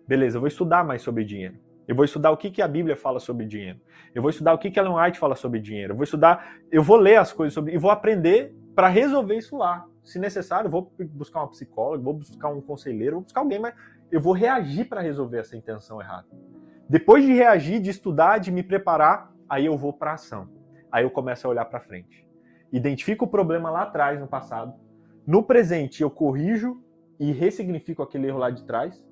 Beleza, eu vou estudar mais sobre dinheiro. Eu vou estudar o que, que a Bíblia fala sobre dinheiro. Eu vou estudar o que, que Ellen White fala sobre dinheiro. Eu vou estudar, eu vou ler as coisas sobre e vou aprender para resolver isso lá. Se necessário, vou buscar uma psicóloga, vou buscar um conselheiro, vou buscar alguém, mas eu vou reagir para resolver essa intenção errada. Depois de reagir, de estudar, de me preparar, aí eu vou para ação. Aí eu começo a olhar para frente. Identifico o problema lá atrás, no passado, no presente, eu corrijo e ressignifico aquele erro lá de trás.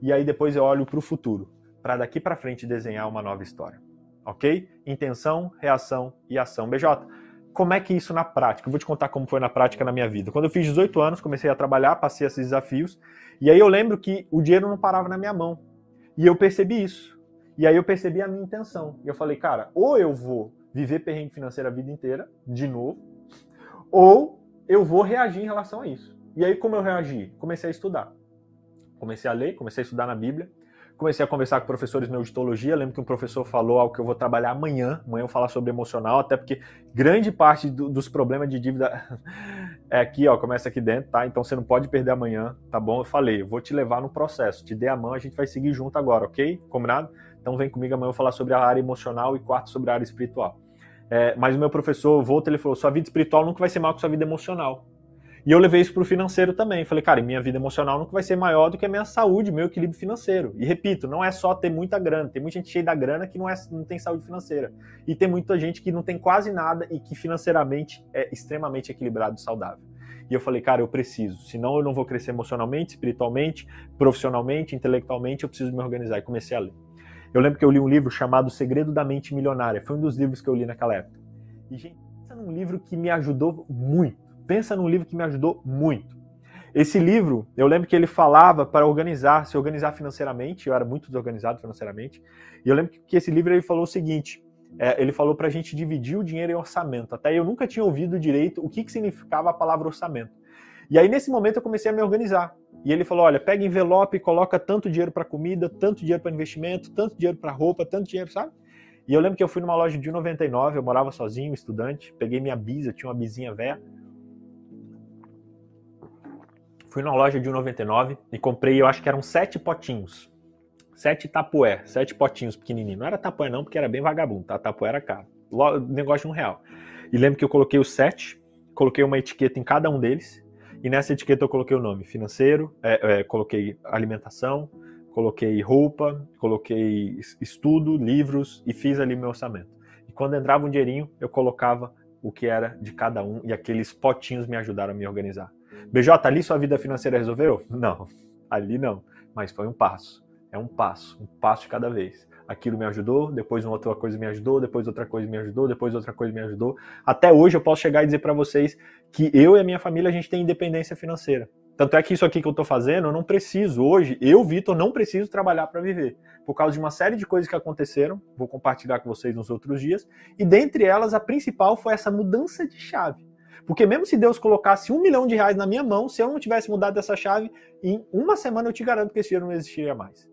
E aí depois eu olho para o futuro, para daqui para frente desenhar uma nova história. Ok? Intenção, reação e ação. BJ, como é que isso na prática? Eu vou te contar como foi na prática na minha vida. Quando eu fiz 18 anos, comecei a trabalhar, passei esses desafios. E aí eu lembro que o dinheiro não parava na minha mão. E eu percebi isso. E aí eu percebi a minha intenção. E eu falei, cara, ou eu vou viver perrengue financeiro a vida inteira, de novo, ou eu vou reagir em relação a isso. E aí, como eu reagi? Comecei a estudar. Comecei a ler, comecei a estudar na Bíblia, comecei a conversar com professores meus de teologia. Lembro que um professor falou algo que eu vou trabalhar amanhã. Amanhã eu vou falar sobre emocional, até porque grande parte do, dos problemas de dívida é aqui, ó, começa aqui dentro, tá? Então você não pode perder amanhã, tá bom? Eu falei, eu vou te levar no processo, te dei a mão, a gente vai seguir junto agora, ok? Combinado? Então vem comigo amanhã eu vou falar sobre a área emocional e quarto sobre a área espiritual. É, mas o meu professor Volta, ele falou: sua vida espiritual nunca vai ser maior que sua vida emocional. E eu levei isso para o financeiro também. Falei, cara, minha vida emocional nunca vai ser maior do que a minha saúde, meu equilíbrio financeiro. E repito, não é só ter muita grana. Tem muita gente cheia da grana que não, é, não tem saúde financeira. E tem muita gente que não tem quase nada e que financeiramente é extremamente equilibrado e saudável. E eu falei, cara, eu preciso. Senão eu não vou crescer emocionalmente, espiritualmente, profissionalmente, intelectualmente. Eu preciso me organizar. E comecei a ler. Eu lembro que eu li um livro chamado Segredo da Mente Milionária. Foi um dos livros que eu li naquela época. E, gente, pensa num livro que me ajudou muito. Pensa num livro que me ajudou muito. Esse livro, eu lembro que ele falava para organizar, se organizar financeiramente. Eu era muito desorganizado financeiramente. E eu lembro que esse livro ele falou o seguinte: é, ele falou para a gente dividir o dinheiro em orçamento. Até eu nunca tinha ouvido direito o que, que significava a palavra orçamento. E aí, nesse momento, eu comecei a me organizar. E ele falou: olha, pega envelope coloca tanto dinheiro para comida, tanto dinheiro para investimento, tanto dinheiro para roupa, tanto dinheiro, sabe? E eu lembro que eu fui numa loja de 99, eu morava sozinho, estudante, peguei minha bisa, tinha uma bizinha velha. Fui numa loja de 99 e comprei, eu acho que eram sete potinhos. Sete tapué, sete potinhos pequenininhos. Não era tapué não, porque era bem vagabundo, tá? Tapué era caro. negócio de um real. E lembro que eu coloquei os sete, coloquei uma etiqueta em cada um deles, e nessa etiqueta eu coloquei o nome financeiro, é, é, coloquei alimentação, coloquei roupa, coloquei estudo, livros e fiz ali meu orçamento. E quando entrava um dinheirinho, eu colocava o que era de cada um e aqueles potinhos me ajudaram a me organizar. BJ, ali sua vida financeira resolveu? Não, ali não, mas foi um passo. É um passo, um passo de cada vez. Aquilo me ajudou, depois uma outra coisa me ajudou, depois outra coisa me ajudou, depois outra coisa me ajudou. Até hoje eu posso chegar e dizer para vocês que eu e a minha família a gente tem independência financeira. Tanto é que isso aqui que eu estou fazendo, eu não preciso hoje, eu, Vitor, não preciso trabalhar para viver. Por causa de uma série de coisas que aconteceram, vou compartilhar com vocês nos outros dias, e dentre elas, a principal foi essa mudança de chave. Porque mesmo se Deus colocasse um milhão de reais na minha mão, se eu não tivesse mudado essa chave, em uma semana eu te garanto que esse dinheiro não existiria mais.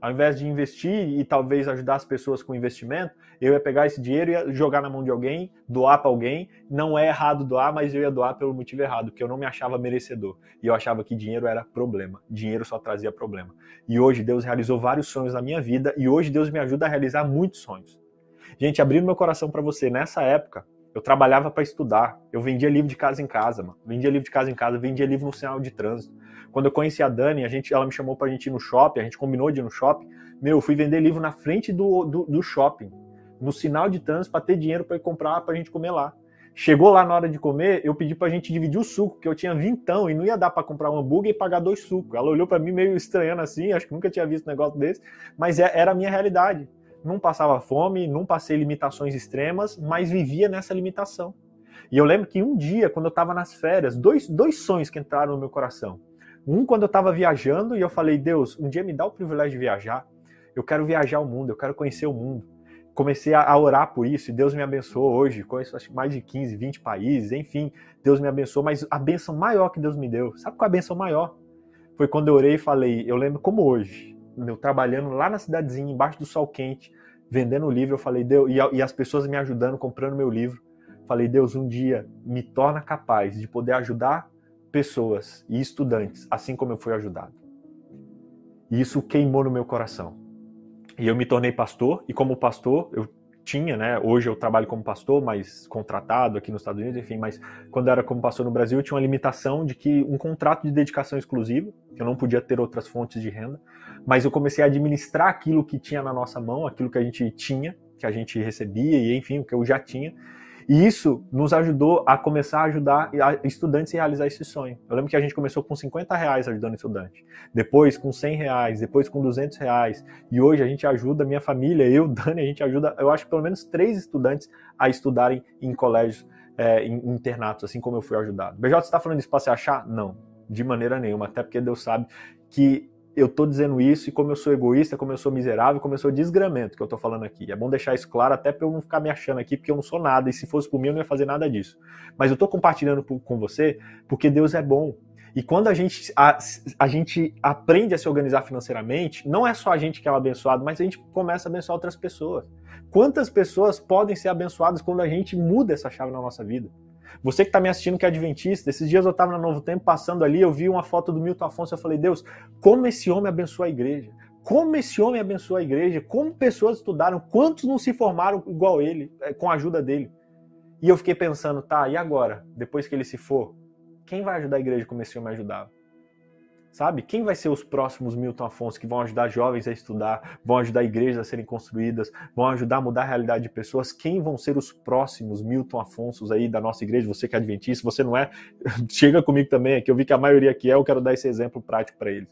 Ao invés de investir e talvez ajudar as pessoas com investimento, eu ia pegar esse dinheiro e jogar na mão de alguém, doar para alguém. Não é errado doar, mas eu ia doar pelo motivo errado, porque eu não me achava merecedor. E eu achava que dinheiro era problema. Dinheiro só trazia problema. E hoje Deus realizou vários sonhos na minha vida e hoje Deus me ajuda a realizar muitos sonhos. Gente, abrindo meu coração para você, nessa época, eu trabalhava para estudar. Eu vendia livro de casa em casa, mano. Vendia livro de casa em casa, vendia livro no sinal de trânsito. Quando eu conheci a Dani, a gente, ela me chamou pra gente ir no shopping, a gente combinou de ir no shopping. Meu, eu fui vender livro na frente do, do, do shopping, no sinal de trânsito, para ter dinheiro para ir comprar pra gente comer lá. Chegou lá na hora de comer, eu pedi pra gente dividir o suco, que eu tinha vintão e não ia dar para comprar um hambúrguer e pagar dois sucos. Ela olhou para mim meio estranhando assim, acho que nunca tinha visto um negócio desse, mas é, era a minha realidade. Não passava fome, não passei limitações extremas, mas vivia nessa limitação. E eu lembro que um dia, quando eu estava nas férias, dois, dois sonhos que entraram no meu coração. Um quando eu estava viajando e eu falei, Deus, um dia me dá o privilégio de viajar. Eu quero viajar o mundo, eu quero conhecer o mundo. Comecei a orar por isso e Deus me abençoou hoje. Conheço acho, mais de 15, 20 países, enfim, Deus me abençoou. Mas a benção maior que Deus me deu, sabe qual é a benção maior? Foi quando eu orei e falei, eu lembro como hoje, meu trabalhando lá na cidadezinha, embaixo do sol quente, vendendo o livro, eu falei, Deus, e, e as pessoas me ajudando, comprando meu livro. Falei, Deus, um dia me torna capaz de poder ajudar pessoas e estudantes, assim como eu fui ajudado. E isso queimou no meu coração. E eu me tornei pastor, e como pastor, eu tinha, né? Hoje eu trabalho como pastor, mas contratado aqui nos Estados Unidos, enfim, mas quando eu era como pastor no Brasil, eu tinha uma limitação de que um contrato de dedicação exclusiva, que eu não podia ter outras fontes de renda, mas eu comecei a administrar aquilo que tinha na nossa mão, aquilo que a gente tinha, que a gente recebia, e enfim, o que eu já tinha, e isso nos ajudou a começar a ajudar estudantes a realizar esse sonho. Eu lembro que a gente começou com 50 reais ajudando estudante, depois com 100 reais, depois com 200 reais. E hoje a gente ajuda, minha família, eu, Dani, a gente ajuda, eu acho, pelo menos três estudantes a estudarem em colégios, é, em internatos, assim como eu fui ajudado. BJ, você está falando isso para se achar? Não, de maneira nenhuma, até porque Deus sabe que eu tô dizendo isso e como eu sou egoísta, como eu sou miserável, como eu sou desgramento que eu tô falando aqui. É bom deixar isso claro até para eu não ficar me achando aqui, porque eu não sou nada, e se fosse por mim eu não ia fazer nada disso. Mas eu tô compartilhando com você porque Deus é bom. E quando a gente, a, a gente aprende a se organizar financeiramente, não é só a gente que é abençoado, mas a gente começa a abençoar outras pessoas. Quantas pessoas podem ser abençoadas quando a gente muda essa chave na nossa vida? Você que está me assistindo que é adventista, esses dias eu estava no Novo Tempo passando ali, eu vi uma foto do Milton Afonso, eu falei, Deus, como esse homem abençoa a igreja? Como esse homem abençoa a igreja? Como pessoas estudaram? Quantos não se formaram igual ele, é, com a ajuda dele? E eu fiquei pensando, tá, e agora? Depois que ele se for, quem vai ajudar a igreja como esse homem ajudava? Sabe? Quem vai ser os próximos Milton Afonso que vão ajudar jovens a estudar, vão ajudar igrejas a serem construídas, vão ajudar a mudar a realidade de pessoas? Quem vão ser os próximos Milton Afonsos aí da nossa igreja? Você que é adventista, você não é? Chega comigo também, aqui eu vi que a maioria aqui é, eu quero dar esse exemplo prático para eles.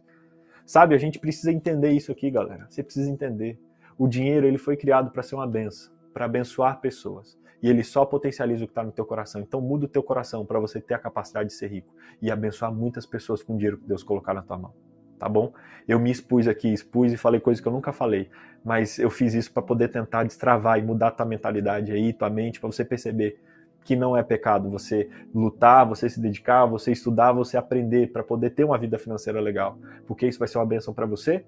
Sabe? A gente precisa entender isso aqui, galera. Você precisa entender. O dinheiro ele foi criado para ser uma benção, para abençoar pessoas e ele só potencializa o que está no teu coração. Então muda o teu coração para você ter a capacidade de ser rico e abençoar muitas pessoas com o dinheiro que Deus colocar na tua mão. Tá bom? Eu me expus aqui, expus e falei coisas que eu nunca falei, mas eu fiz isso para poder tentar destravar e mudar tua mentalidade aí, tua mente, para você perceber que não é pecado você lutar, você se dedicar, você estudar, você aprender para poder ter uma vida financeira legal, porque isso vai ser uma bênção para você,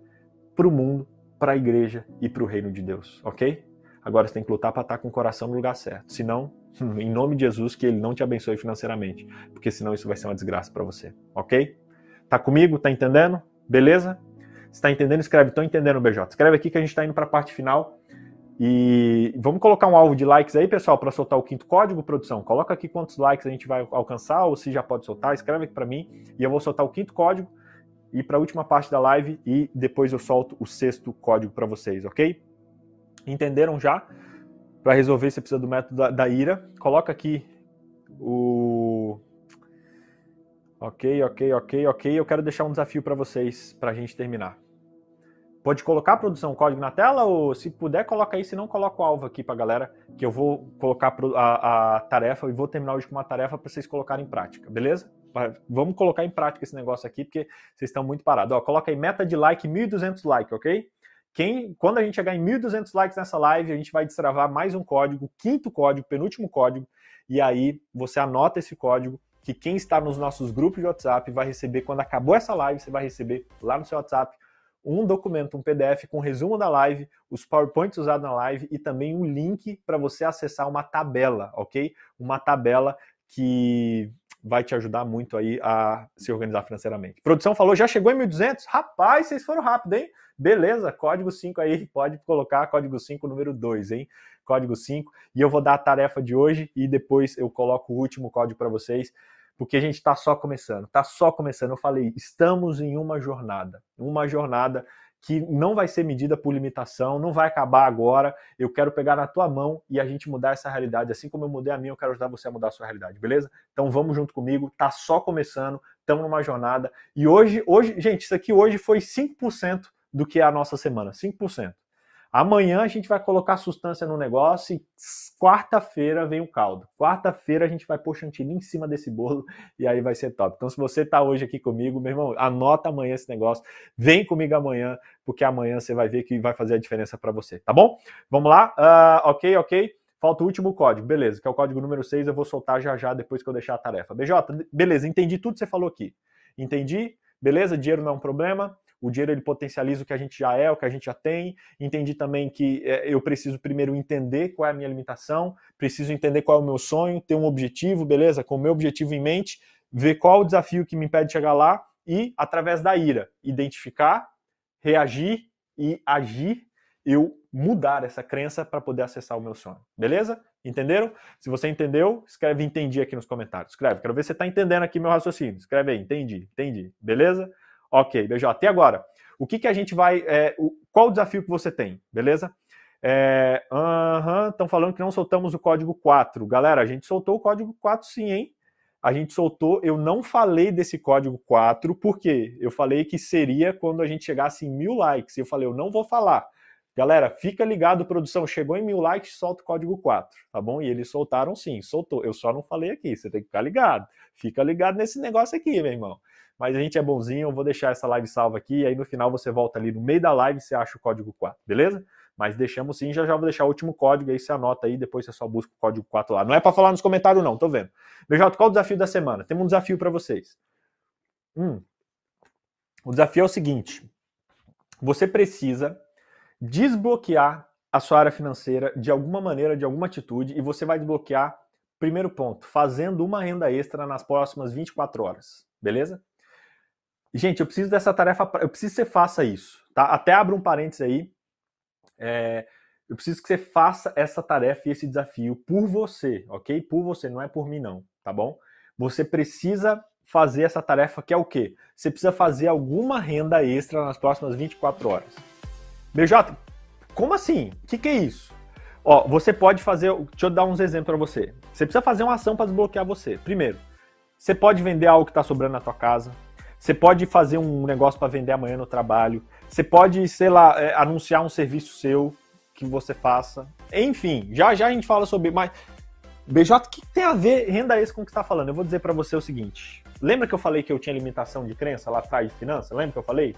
para o mundo, para a igreja e para o reino de Deus, ok? Agora você tem que lutar para estar com o coração no lugar certo. Senão, em nome de Jesus, que ele não te abençoe financeiramente, porque senão isso vai ser uma desgraça para você, ok? Tá comigo? Tá entendendo? Beleza? Se tá entendendo, escreve. Tô entendendo, BJ. Escreve aqui que a gente está indo para a parte final. E vamos colocar um alvo de likes aí, pessoal, para soltar o quinto código, produção. Coloca aqui quantos likes a gente vai alcançar, ou se já pode soltar, escreve aqui para mim, e eu vou soltar o quinto código e para a última parte da live e depois eu solto o sexto código para vocês, ok? Entenderam já? Para resolver, você precisa do método da, da ira. Coloca aqui o Ok, ok, ok, ok. Eu quero deixar um desafio para vocês para a gente terminar. Pode colocar produção código na tela ou se puder coloca aí, se não coloca o alvo aqui para galera, que eu vou colocar a, a tarefa e vou terminar hoje com uma tarefa para vocês colocarem em prática, beleza? Vamos colocar em prática esse negócio aqui porque vocês estão muito parados. Ó, coloca aí meta de like 1.200 likes, ok? Quem, quando a gente chegar em 1.200 likes nessa live, a gente vai destravar mais um código, quinto código, penúltimo código, e aí você anota esse código que quem está nos nossos grupos de WhatsApp vai receber, quando acabou essa live, você vai receber lá no seu WhatsApp um documento, um PDF com resumo da live, os PowerPoints usados na live e também um link para você acessar uma tabela, ok? Uma tabela que vai te ajudar muito aí a se organizar financeiramente. Produção falou, já chegou em 1.200? Rapaz, vocês foram rápido, hein? Beleza, código 5 aí, pode colocar código 5 número 2, hein? Código 5. E eu vou dar a tarefa de hoje e depois eu coloco o último código para vocês porque a gente está só começando, está só começando. Eu falei, estamos em uma jornada, uma jornada que não vai ser medida por limitação, não vai acabar agora. Eu quero pegar na tua mão e a gente mudar essa realidade. Assim como eu mudei a minha, eu quero ajudar você a mudar a sua realidade, beleza? Então vamos junto comigo, tá só começando, estamos numa jornada. E hoje, hoje, gente, isso aqui hoje foi 5% do que é a nossa semana, 5%. Amanhã a gente vai colocar sustância no negócio e quarta-feira vem o caldo. Quarta-feira a gente vai pôr chantilly em cima desse bolo e aí vai ser top. Então, se você está hoje aqui comigo, meu irmão, anota amanhã esse negócio. Vem comigo amanhã, porque amanhã você vai ver que vai fazer a diferença para você, tá bom? Vamos lá? Uh, ok, ok. Falta o último código, beleza, que é o código número 6, eu vou soltar já já depois que eu deixar a tarefa. BJ, beleza, entendi tudo que você falou aqui. Entendi, beleza, dinheiro não é um problema o dinheiro ele potencializa o que a gente já é, o que a gente já tem. Entendi também que é, eu preciso primeiro entender qual é a minha limitação, preciso entender qual é o meu sonho, ter um objetivo, beleza? Com o meu objetivo em mente, ver qual o desafio que me impede de chegar lá e, através da ira, identificar, reagir e agir, eu mudar essa crença para poder acessar o meu sonho. Beleza? Entenderam? Se você entendeu, escreve entendi aqui nos comentários. Escreve, quero ver se você está entendendo aqui meu raciocínio. Escreve aí, entendi, entendi. Beleza? Ok, BJ. Até agora, o que, que a gente vai. É, o, qual o desafio que você tem? Beleza? Estão é, falando que não soltamos o código 4. Galera, a gente soltou o código 4 sim, hein? A gente soltou, eu não falei desse código 4, porque eu falei que seria quando a gente chegasse em mil likes. Eu falei, eu não vou falar. Galera, fica ligado, produção. Chegou em mil likes, solta o código 4, tá bom? E eles soltaram sim, soltou. Eu só não falei aqui, você tem que ficar ligado. Fica ligado nesse negócio aqui, meu irmão mas a gente é bonzinho, eu vou deixar essa live salva aqui, e aí no final você volta ali no meio da live e você acha o código 4, beleza? Mas deixamos sim, já já vou deixar o último código, aí você anota aí, depois você só busca o código 4 lá. Não é para falar nos comentários não, tô vendo. BJ, qual o desafio da semana? Temos um desafio para vocês. Hum, o desafio é o seguinte, você precisa desbloquear a sua área financeira de alguma maneira, de alguma atitude, e você vai desbloquear, primeiro ponto, fazendo uma renda extra nas próximas 24 horas, beleza? Gente, eu preciso dessa tarefa, eu preciso que você faça isso, tá? Até abra um parênteses aí. É, eu preciso que você faça essa tarefa e esse desafio por você, ok? Por você, não é por mim, não, tá bom? Você precisa fazer essa tarefa que é o quê? Você precisa fazer alguma renda extra nas próximas 24 horas. BJ, como assim? O que, que é isso? Ó, você pode fazer. Deixa eu dar uns exemplos para você. Você precisa fazer uma ação para desbloquear você. Primeiro, você pode vender algo que está sobrando na tua casa. Você pode fazer um negócio para vender amanhã no trabalho. Você pode, sei lá, é, anunciar um serviço seu que você faça. Enfim, já já a gente fala sobre. Mas, BJ, o que tem a ver renda extra com o que está falando? Eu vou dizer para você o seguinte. Lembra que eu falei que eu tinha limitação de crença lá atrás de finança? Lembra que eu falei?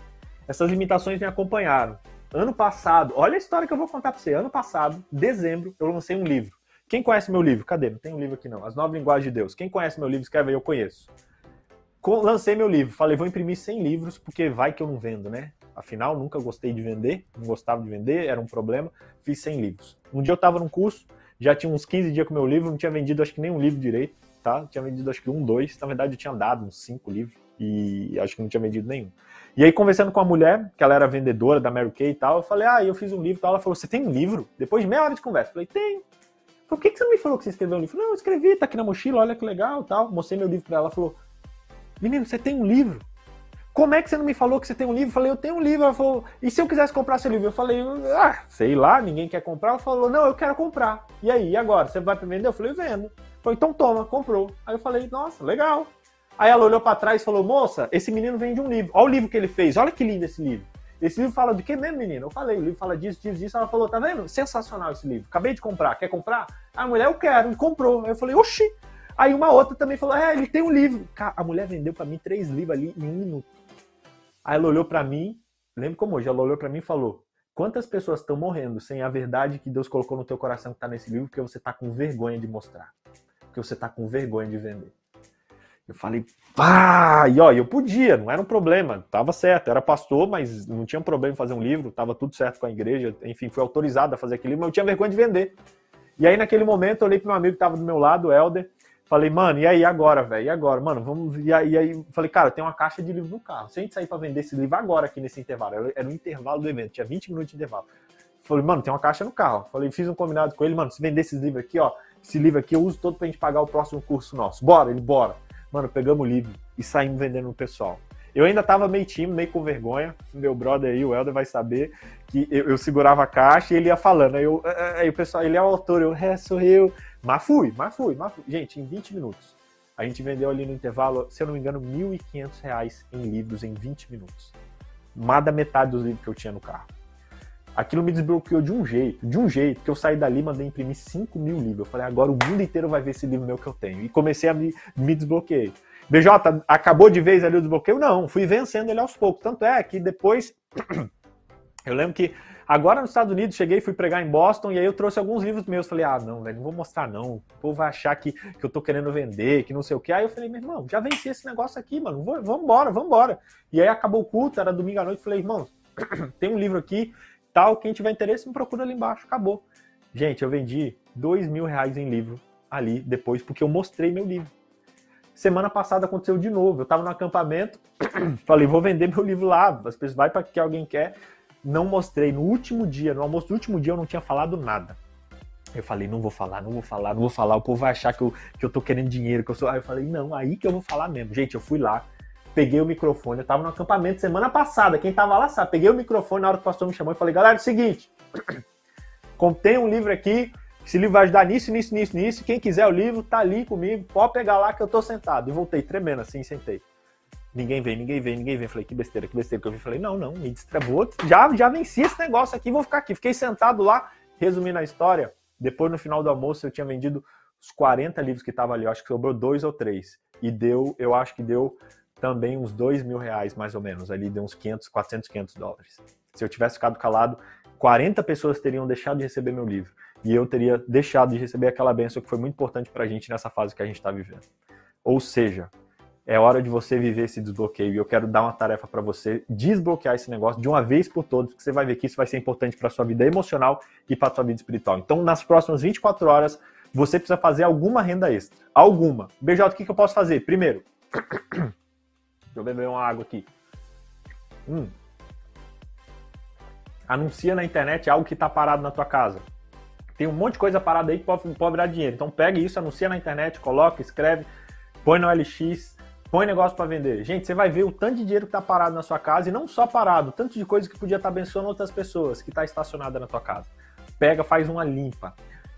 Essas limitações me acompanharam. Ano passado, olha a história que eu vou contar para você. Ano passado, dezembro, eu lancei um livro. Quem conhece meu livro? Cadê? Não tem um livro aqui não. As Nove Linguagens de Deus. Quem conhece meu livro, escreve aí, eu conheço lancei meu livro. Falei, vou imprimir 100 livros, porque vai que eu não vendo, né? Afinal, nunca gostei de vender, não gostava de vender, era um problema. Fiz 100 livros. Um dia eu estava num curso, já tinha uns 15 dias com meu livro, não tinha vendido acho que nem um livro direito, tá? Tinha vendido acho que um, dois. Na verdade, eu tinha dado uns 5 livros. e acho que não tinha vendido nenhum. E aí, conversando com a mulher, que ela era vendedora da Mary Kay e tal, eu falei, ah, eu fiz um livro e tal. Ela falou, você tem um livro? Depois de meia hora de conversa, eu falei, tenho. Por que, que você não me falou que você escreveu um livro? Não, eu escrevi, tá aqui na mochila, olha que legal tal. Mostrei meu livro pra ela, ela falou, menino, você tem um livro? Como é que você não me falou que você tem um livro? Eu falei, eu tenho um livro. Ela falou, e se eu quisesse comprar seu livro? Eu falei, ah, sei lá, ninguém quer comprar. Ela falou, não, eu quero comprar. E aí, e agora? Você vai para vender? Eu falei, vendo. Falei, então toma, comprou. Aí eu falei, nossa, legal. Aí ela olhou para trás e falou, moça, esse menino vende um livro. Olha o livro que ele fez, olha que lindo esse livro. Esse livro fala do que mesmo, menino? Eu falei, o livro fala disso, disso, disso. Ela falou, tá vendo? Sensacional esse livro. Acabei de comprar. Quer comprar? A mulher, eu quero. E comprou. Aí eu falei, oxi. Aí uma outra também falou, é, ele tem um livro. A mulher vendeu para mim três livros ali em um minuto. Aí ela olhou para mim, lembro como hoje, ela olhou para mim e falou: Quantas pessoas estão morrendo sem a verdade que Deus colocou no teu coração que está nesse livro, porque você está com vergonha de mostrar, porque você está com vergonha de vender. Eu falei, pá! E ó, eu podia, não era um problema, tava certo, era pastor, mas não tinha um problema em fazer um livro, tava tudo certo com a igreja, enfim, fui autorizado a fazer aquele livro, mas eu tinha vergonha de vender. E aí, naquele momento, eu olhei para meu amigo que estava do meu lado, o Helder, Falei, mano, e aí agora, velho? E agora? Mano, vamos. E aí, falei, cara, tem uma caixa de livro no carro. Se a gente sair pra vender esse livro agora aqui nesse intervalo, era no intervalo do evento, tinha 20 minutos de intervalo. Falei, mano, tem uma caixa no carro. Falei, fiz um combinado com ele, mano, se vender esses livros aqui, ó, esse livro aqui eu uso todo pra gente pagar o próximo curso nosso. Bora, ele bora. Mano, pegamos o livro e saímos vendendo no pessoal. Eu ainda tava meio tímido, meio com vergonha. Meu brother aí, o Helder, vai saber que eu, eu segurava a caixa e ele ia falando. Aí, eu, aí o pessoal, ele é o autor, eu, é, sou eu. Mas fui, mas fui, mas fui. Gente, em 20 minutos. A gente vendeu ali no intervalo, se eu não me engano, R$ 1.500 em livros em 20 minutos. Mais da metade dos livros que eu tinha no carro. Aquilo me desbloqueou de um jeito, de um jeito, que eu saí dali mandei imprimir 5 mil livros. Eu falei, agora o mundo inteiro vai ver esse livro meu que eu tenho. E comecei a me, me desbloquear. BJ, acabou de vez ali o desbloqueio? Não, fui vencendo ele aos poucos. Tanto é que depois. eu lembro que Agora nos Estados Unidos, cheguei, fui pregar em Boston e aí eu trouxe alguns livros meus. Falei, ah, não, velho, não vou mostrar não. O povo vai achar que, que eu tô querendo vender, que não sei o que. Aí eu falei, meu irmão, já venci esse negócio aqui, mano. Vamos embora, vamos embora. E aí acabou o culto, era domingo à noite. Falei, irmão, tem um livro aqui, tal, quem tiver interesse me procura ali embaixo. Acabou. Gente, eu vendi dois mil reais em livro ali depois, porque eu mostrei meu livro. Semana passada aconteceu de novo. Eu tava no acampamento, falei, vou vender meu livro lá. As pessoas vai para que alguém quer não mostrei. No último dia, no almoço do último dia, eu não tinha falado nada. Eu falei, não vou falar, não vou falar, não vou falar. O povo vai achar que eu, que eu tô querendo dinheiro, que eu sou. Aí eu falei, não, aí que eu vou falar mesmo. Gente, eu fui lá, peguei o microfone, eu tava no acampamento semana passada. Quem tava lá sabe, peguei o microfone na hora que o pastor me chamou e falei, galera, é o seguinte. Contei um livro aqui, esse livro vai ajudar nisso, nisso, nisso, nisso. Quem quiser o livro, tá ali comigo, pode pegar lá que eu tô sentado. E voltei tremendo assim, sentei. Ninguém vem, ninguém vem, ninguém vem. Falei, que besteira, que besteira que eu vi. Falei, não, não, me distribua. Já, já venci esse negócio aqui, vou ficar aqui. Fiquei sentado lá, resumindo a história. Depois, no final do almoço, eu tinha vendido os 40 livros que estavam ali. Eu acho que sobrou dois ou três. E deu, eu acho que deu também uns dois mil reais, mais ou menos. Ali deu uns 500, 400, 500 dólares. Se eu tivesse ficado calado, 40 pessoas teriam deixado de receber meu livro. E eu teria deixado de receber aquela benção que foi muito importante para a gente nessa fase que a gente está vivendo. Ou seja, é hora de você viver esse desbloqueio. E eu quero dar uma tarefa para você desbloquear esse negócio de uma vez por todas, porque você vai ver que isso vai ser importante para sua vida emocional e para sua vida espiritual. Então, nas próximas 24 horas, você precisa fazer alguma renda extra. Alguma. BJ, o que, que eu posso fazer? Primeiro, deixa eu beber uma água aqui. Hum. Anuncia na internet algo que está parado na tua casa. Tem um monte de coisa parada aí que pode, pode virar dinheiro. Então pega isso, anuncia na internet, coloca, escreve, põe no LX, põe negócio para vender. Gente, você vai ver o tanto de dinheiro que está parado na sua casa e não só parado, tanto de coisa que podia estar tá abençoando outras pessoas, que está estacionada na tua casa. Pega, faz uma limpa.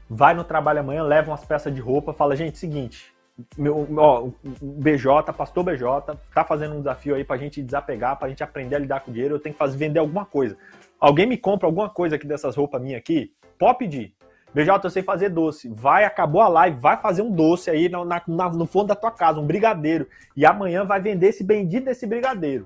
Vai no trabalho amanhã, leva umas peças de roupa, fala, gente, seguinte, meu, ó, o BJ, pastor BJ, tá fazendo um desafio aí pra gente desapegar, pra gente aprender a lidar com dinheiro, eu tenho que fazer vender alguma coisa. Alguém me compra alguma coisa aqui dessas roupas minhas aqui? Pode pedir. BJ, eu sei fazer doce. Vai, acabou a live, vai fazer um doce aí no, na, no fundo da tua casa, um brigadeiro. E amanhã vai vender esse bendito desse brigadeiro.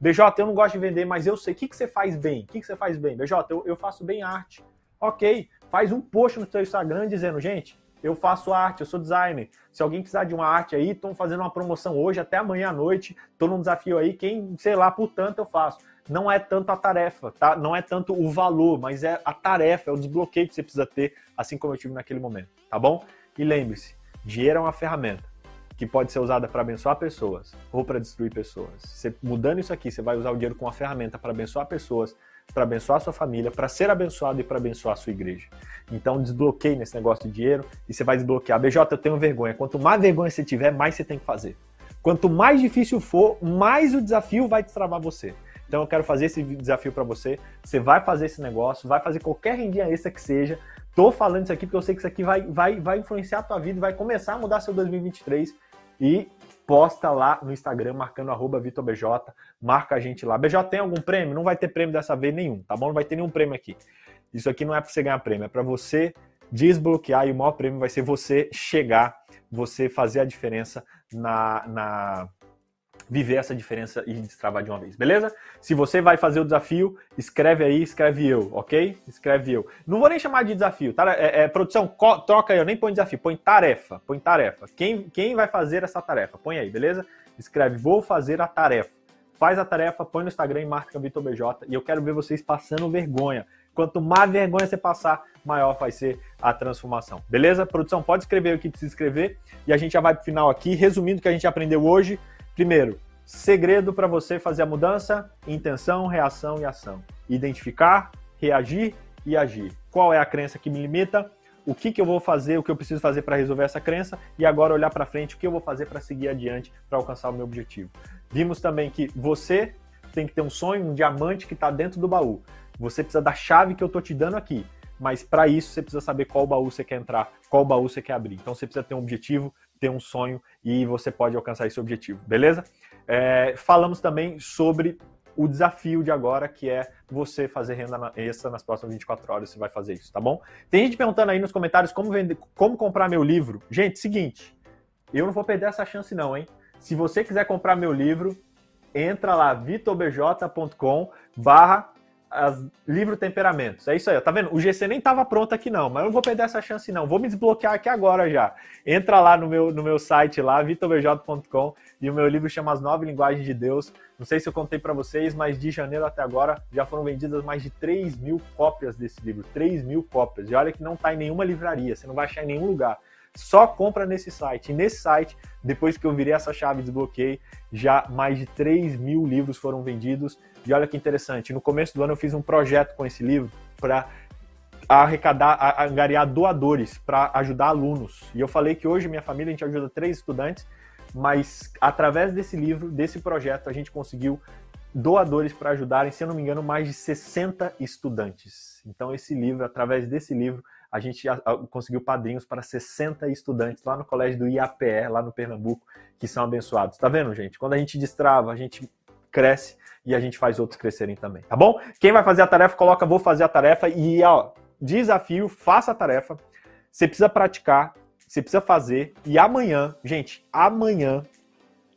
BJ, eu não gosto de vender, mas eu sei. O que, que você faz bem? O que, que você faz bem? BJ, eu, eu faço bem arte. Ok, faz um post no seu Instagram dizendo, gente, eu faço arte, eu sou designer. Se alguém precisar de uma arte aí, estão fazendo uma promoção hoje, até amanhã à noite, estou num desafio aí, quem, sei lá, por tanto eu faço não é tanto a tarefa, tá? Não é tanto o valor, mas é a tarefa, é o desbloqueio que você precisa ter, assim como eu tive naquele momento, tá bom? E lembre-se, dinheiro é uma ferramenta. que pode ser usada para abençoar pessoas ou para destruir pessoas. Você, mudando isso aqui, você vai usar o dinheiro como uma ferramenta para abençoar pessoas, para abençoar sua família, para ser abençoado e para abençoar sua igreja. Então desbloqueie nesse negócio de dinheiro e você vai desbloquear. BJ, eu tenho vergonha. Quanto mais vergonha você tiver, mais você tem que fazer. Quanto mais difícil for, mais o desafio vai destravar você. Então eu quero fazer esse desafio para você. Você vai fazer esse negócio, vai fazer qualquer rendinha extra que seja. Tô falando isso aqui porque eu sei que isso aqui vai, vai, vai influenciar a tua vida, vai começar a mudar seu 2023 e posta lá no Instagram marcando arroba VitorBJ, marca a gente lá. BJ tem algum prêmio? Não vai ter prêmio dessa vez nenhum, tá bom? Não vai ter nenhum prêmio aqui. Isso aqui não é para você ganhar prêmio, é para você desbloquear e o maior prêmio vai ser você chegar, você fazer a diferença na, na viver essa diferença e destravar de uma vez, beleza? Se você vai fazer o desafio, escreve aí, escreve eu, ok? Escreve eu. Não vou nem chamar de desafio, tá? É, é produção, troca aí, eu nem põe desafio, põe tarefa, põe tarefa. Quem, quem vai fazer essa tarefa? Põe aí, beleza? Escreve, vou fazer a tarefa. Faz a tarefa, põe no Instagram e marca Vitor BJ e eu quero ver vocês passando vergonha. Quanto mais vergonha você passar, maior vai ser a transformação. Beleza? Produção, pode escrever o que precisa escrever e a gente já vai para o final aqui. Resumindo o que a gente aprendeu hoje, Primeiro, segredo para você fazer a mudança: intenção, reação e ação. Identificar, reagir e agir. Qual é a crença que me limita? O que, que eu vou fazer, o que eu preciso fazer para resolver essa crença e agora olhar para frente o que eu vou fazer para seguir adiante para alcançar o meu objetivo. Vimos também que você tem que ter um sonho, um diamante que está dentro do baú. Você precisa da chave que eu estou te dando aqui, mas para isso você precisa saber qual baú você quer entrar, qual baú você quer abrir. Então você precisa ter um objetivo, ter um sonho e você pode alcançar esse objetivo, beleza? É, falamos também sobre o desafio de agora, que é você fazer renda extra nas próximas 24 horas, você vai fazer isso, tá bom? Tem gente perguntando aí nos comentários como vender, como comprar meu livro. Gente, seguinte, eu não vou perder essa chance não, hein? Se você quiser comprar meu livro, entra lá vitorbj.com barra as, livro Temperamentos. É isso aí, tá vendo? O GC nem tava pronto aqui não, mas eu não vou perder essa chance não. Vou me desbloquear aqui agora já. Entra lá no meu, no meu site lá, vitorvj.com e o meu livro chama As Nove Linguagens de Deus. Não sei se eu contei para vocês, mas de janeiro até agora já foram vendidas mais de 3 mil cópias desse livro. 3 mil cópias. E olha que não tá em nenhuma livraria, você não vai achar em nenhum lugar só compra nesse site. E nesse site, depois que eu virei essa chave de desbloqueio, já mais de 3 mil livros foram vendidos. E olha que interessante, no começo do ano eu fiz um projeto com esse livro para arrecadar, angariar doadores para ajudar alunos. E eu falei que hoje minha família a gente ajuda três estudantes, mas através desse livro, desse projeto, a gente conseguiu doadores para ajudarem, se eu não me engano, mais de 60 estudantes. Então esse livro, através desse livro, a gente conseguiu padrinhos para 60 estudantes lá no colégio do IAPE, lá no Pernambuco, que são abençoados. Tá vendo, gente? Quando a gente destrava, a gente cresce e a gente faz outros crescerem também, tá bom? Quem vai fazer a tarefa, coloca vou fazer a tarefa e, ó, desafio, faça a tarefa. Você precisa praticar, você precisa fazer e amanhã, gente, amanhã,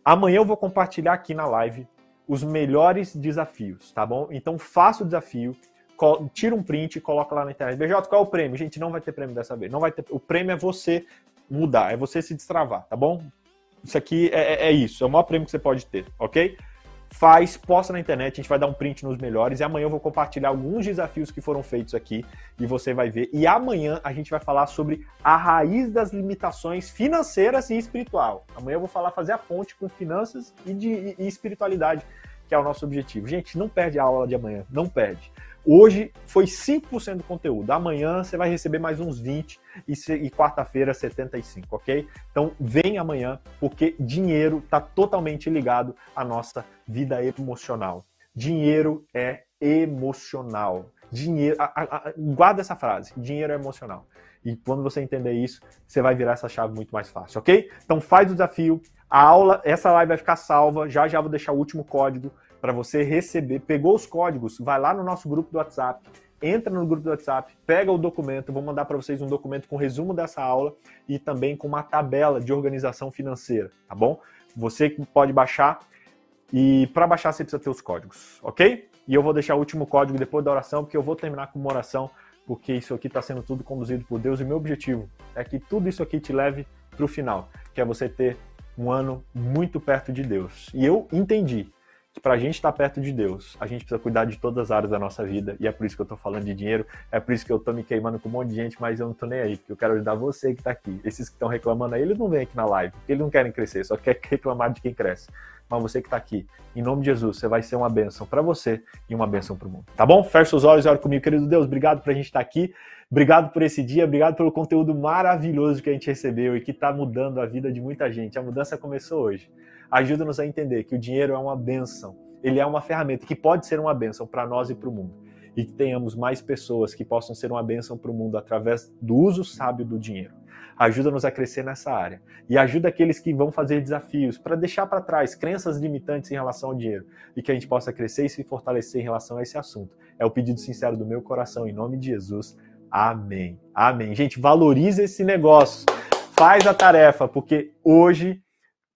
amanhã eu vou compartilhar aqui na live os melhores desafios, tá bom? Então faça o desafio, tira um print e coloca lá na internet. BJ, qual é o prêmio? Gente, não vai ter prêmio dessa vez. Não vai ter. O prêmio é você mudar, é você se destravar, tá bom? Isso aqui é, é, é isso, é o maior prêmio que você pode ter, ok? Faz, posta na internet, a gente vai dar um print nos melhores e amanhã eu vou compartilhar alguns desafios que foram feitos aqui e você vai ver. E amanhã a gente vai falar sobre a raiz das limitações financeiras e espiritual. Amanhã eu vou falar fazer a ponte com finanças e, de, e espiritualidade, que é o nosso objetivo. Gente, não perde a aula de amanhã, não perde. Hoje foi 5% do conteúdo. Amanhã você vai receber mais uns 20 e, e quarta-feira 75, ok? Então vem amanhã porque dinheiro está totalmente ligado à nossa vida emocional. Dinheiro é emocional. Dinheiro, a, a, a, guarda essa frase. Dinheiro é emocional. E quando você entender isso, você vai virar essa chave muito mais fácil, ok? Então faz o desafio. A aula, essa live vai ficar salva. Já já vou deixar o último código para você receber. Pegou os códigos, vai lá no nosso grupo do WhatsApp, entra no grupo do WhatsApp, pega o documento, vou mandar para vocês um documento com resumo dessa aula e também com uma tabela de organização financeira, tá bom? Você pode baixar e para baixar você precisa ter os códigos, ok? E eu vou deixar o último código depois da oração, porque eu vou terminar com uma oração, porque isso aqui está sendo tudo conduzido por Deus e meu objetivo é que tudo isso aqui te leve para o final, que é você ter um ano muito perto de Deus. E eu entendi para a gente estar tá perto de Deus, a gente precisa cuidar de todas as áreas da nossa vida, e é por isso que eu estou falando de dinheiro, é por isso que eu estou me queimando com um monte de gente, mas eu não estou nem aí, porque eu quero ajudar você que está aqui. Esses que estão reclamando aí, eles não vêm aqui na live, porque eles não querem crescer, só querem reclamar de quem cresce. Mas você que está aqui, em nome de Jesus, você vai ser uma bênção para você e uma bênção para o mundo. Tá bom? Fecha os olhos e ora comigo, querido Deus. Obrigado por a gente estar tá aqui. Obrigado por esse dia, obrigado pelo conteúdo maravilhoso que a gente recebeu e que está mudando a vida de muita gente. A mudança começou hoje. Ajuda-nos a entender que o dinheiro é uma bênção ele é uma ferramenta que pode ser uma bênção para nós e para o mundo. E que tenhamos mais pessoas que possam ser uma bênção para o mundo através do uso sábio do dinheiro. Ajuda-nos a crescer nessa área. E ajuda aqueles que vão fazer desafios para deixar para trás crenças limitantes em relação ao dinheiro. E que a gente possa crescer e se fortalecer em relação a esse assunto. É o pedido sincero do meu coração, em nome de Jesus. Amém. Amém. Gente, valorize esse negócio. Faz a tarefa, porque hoje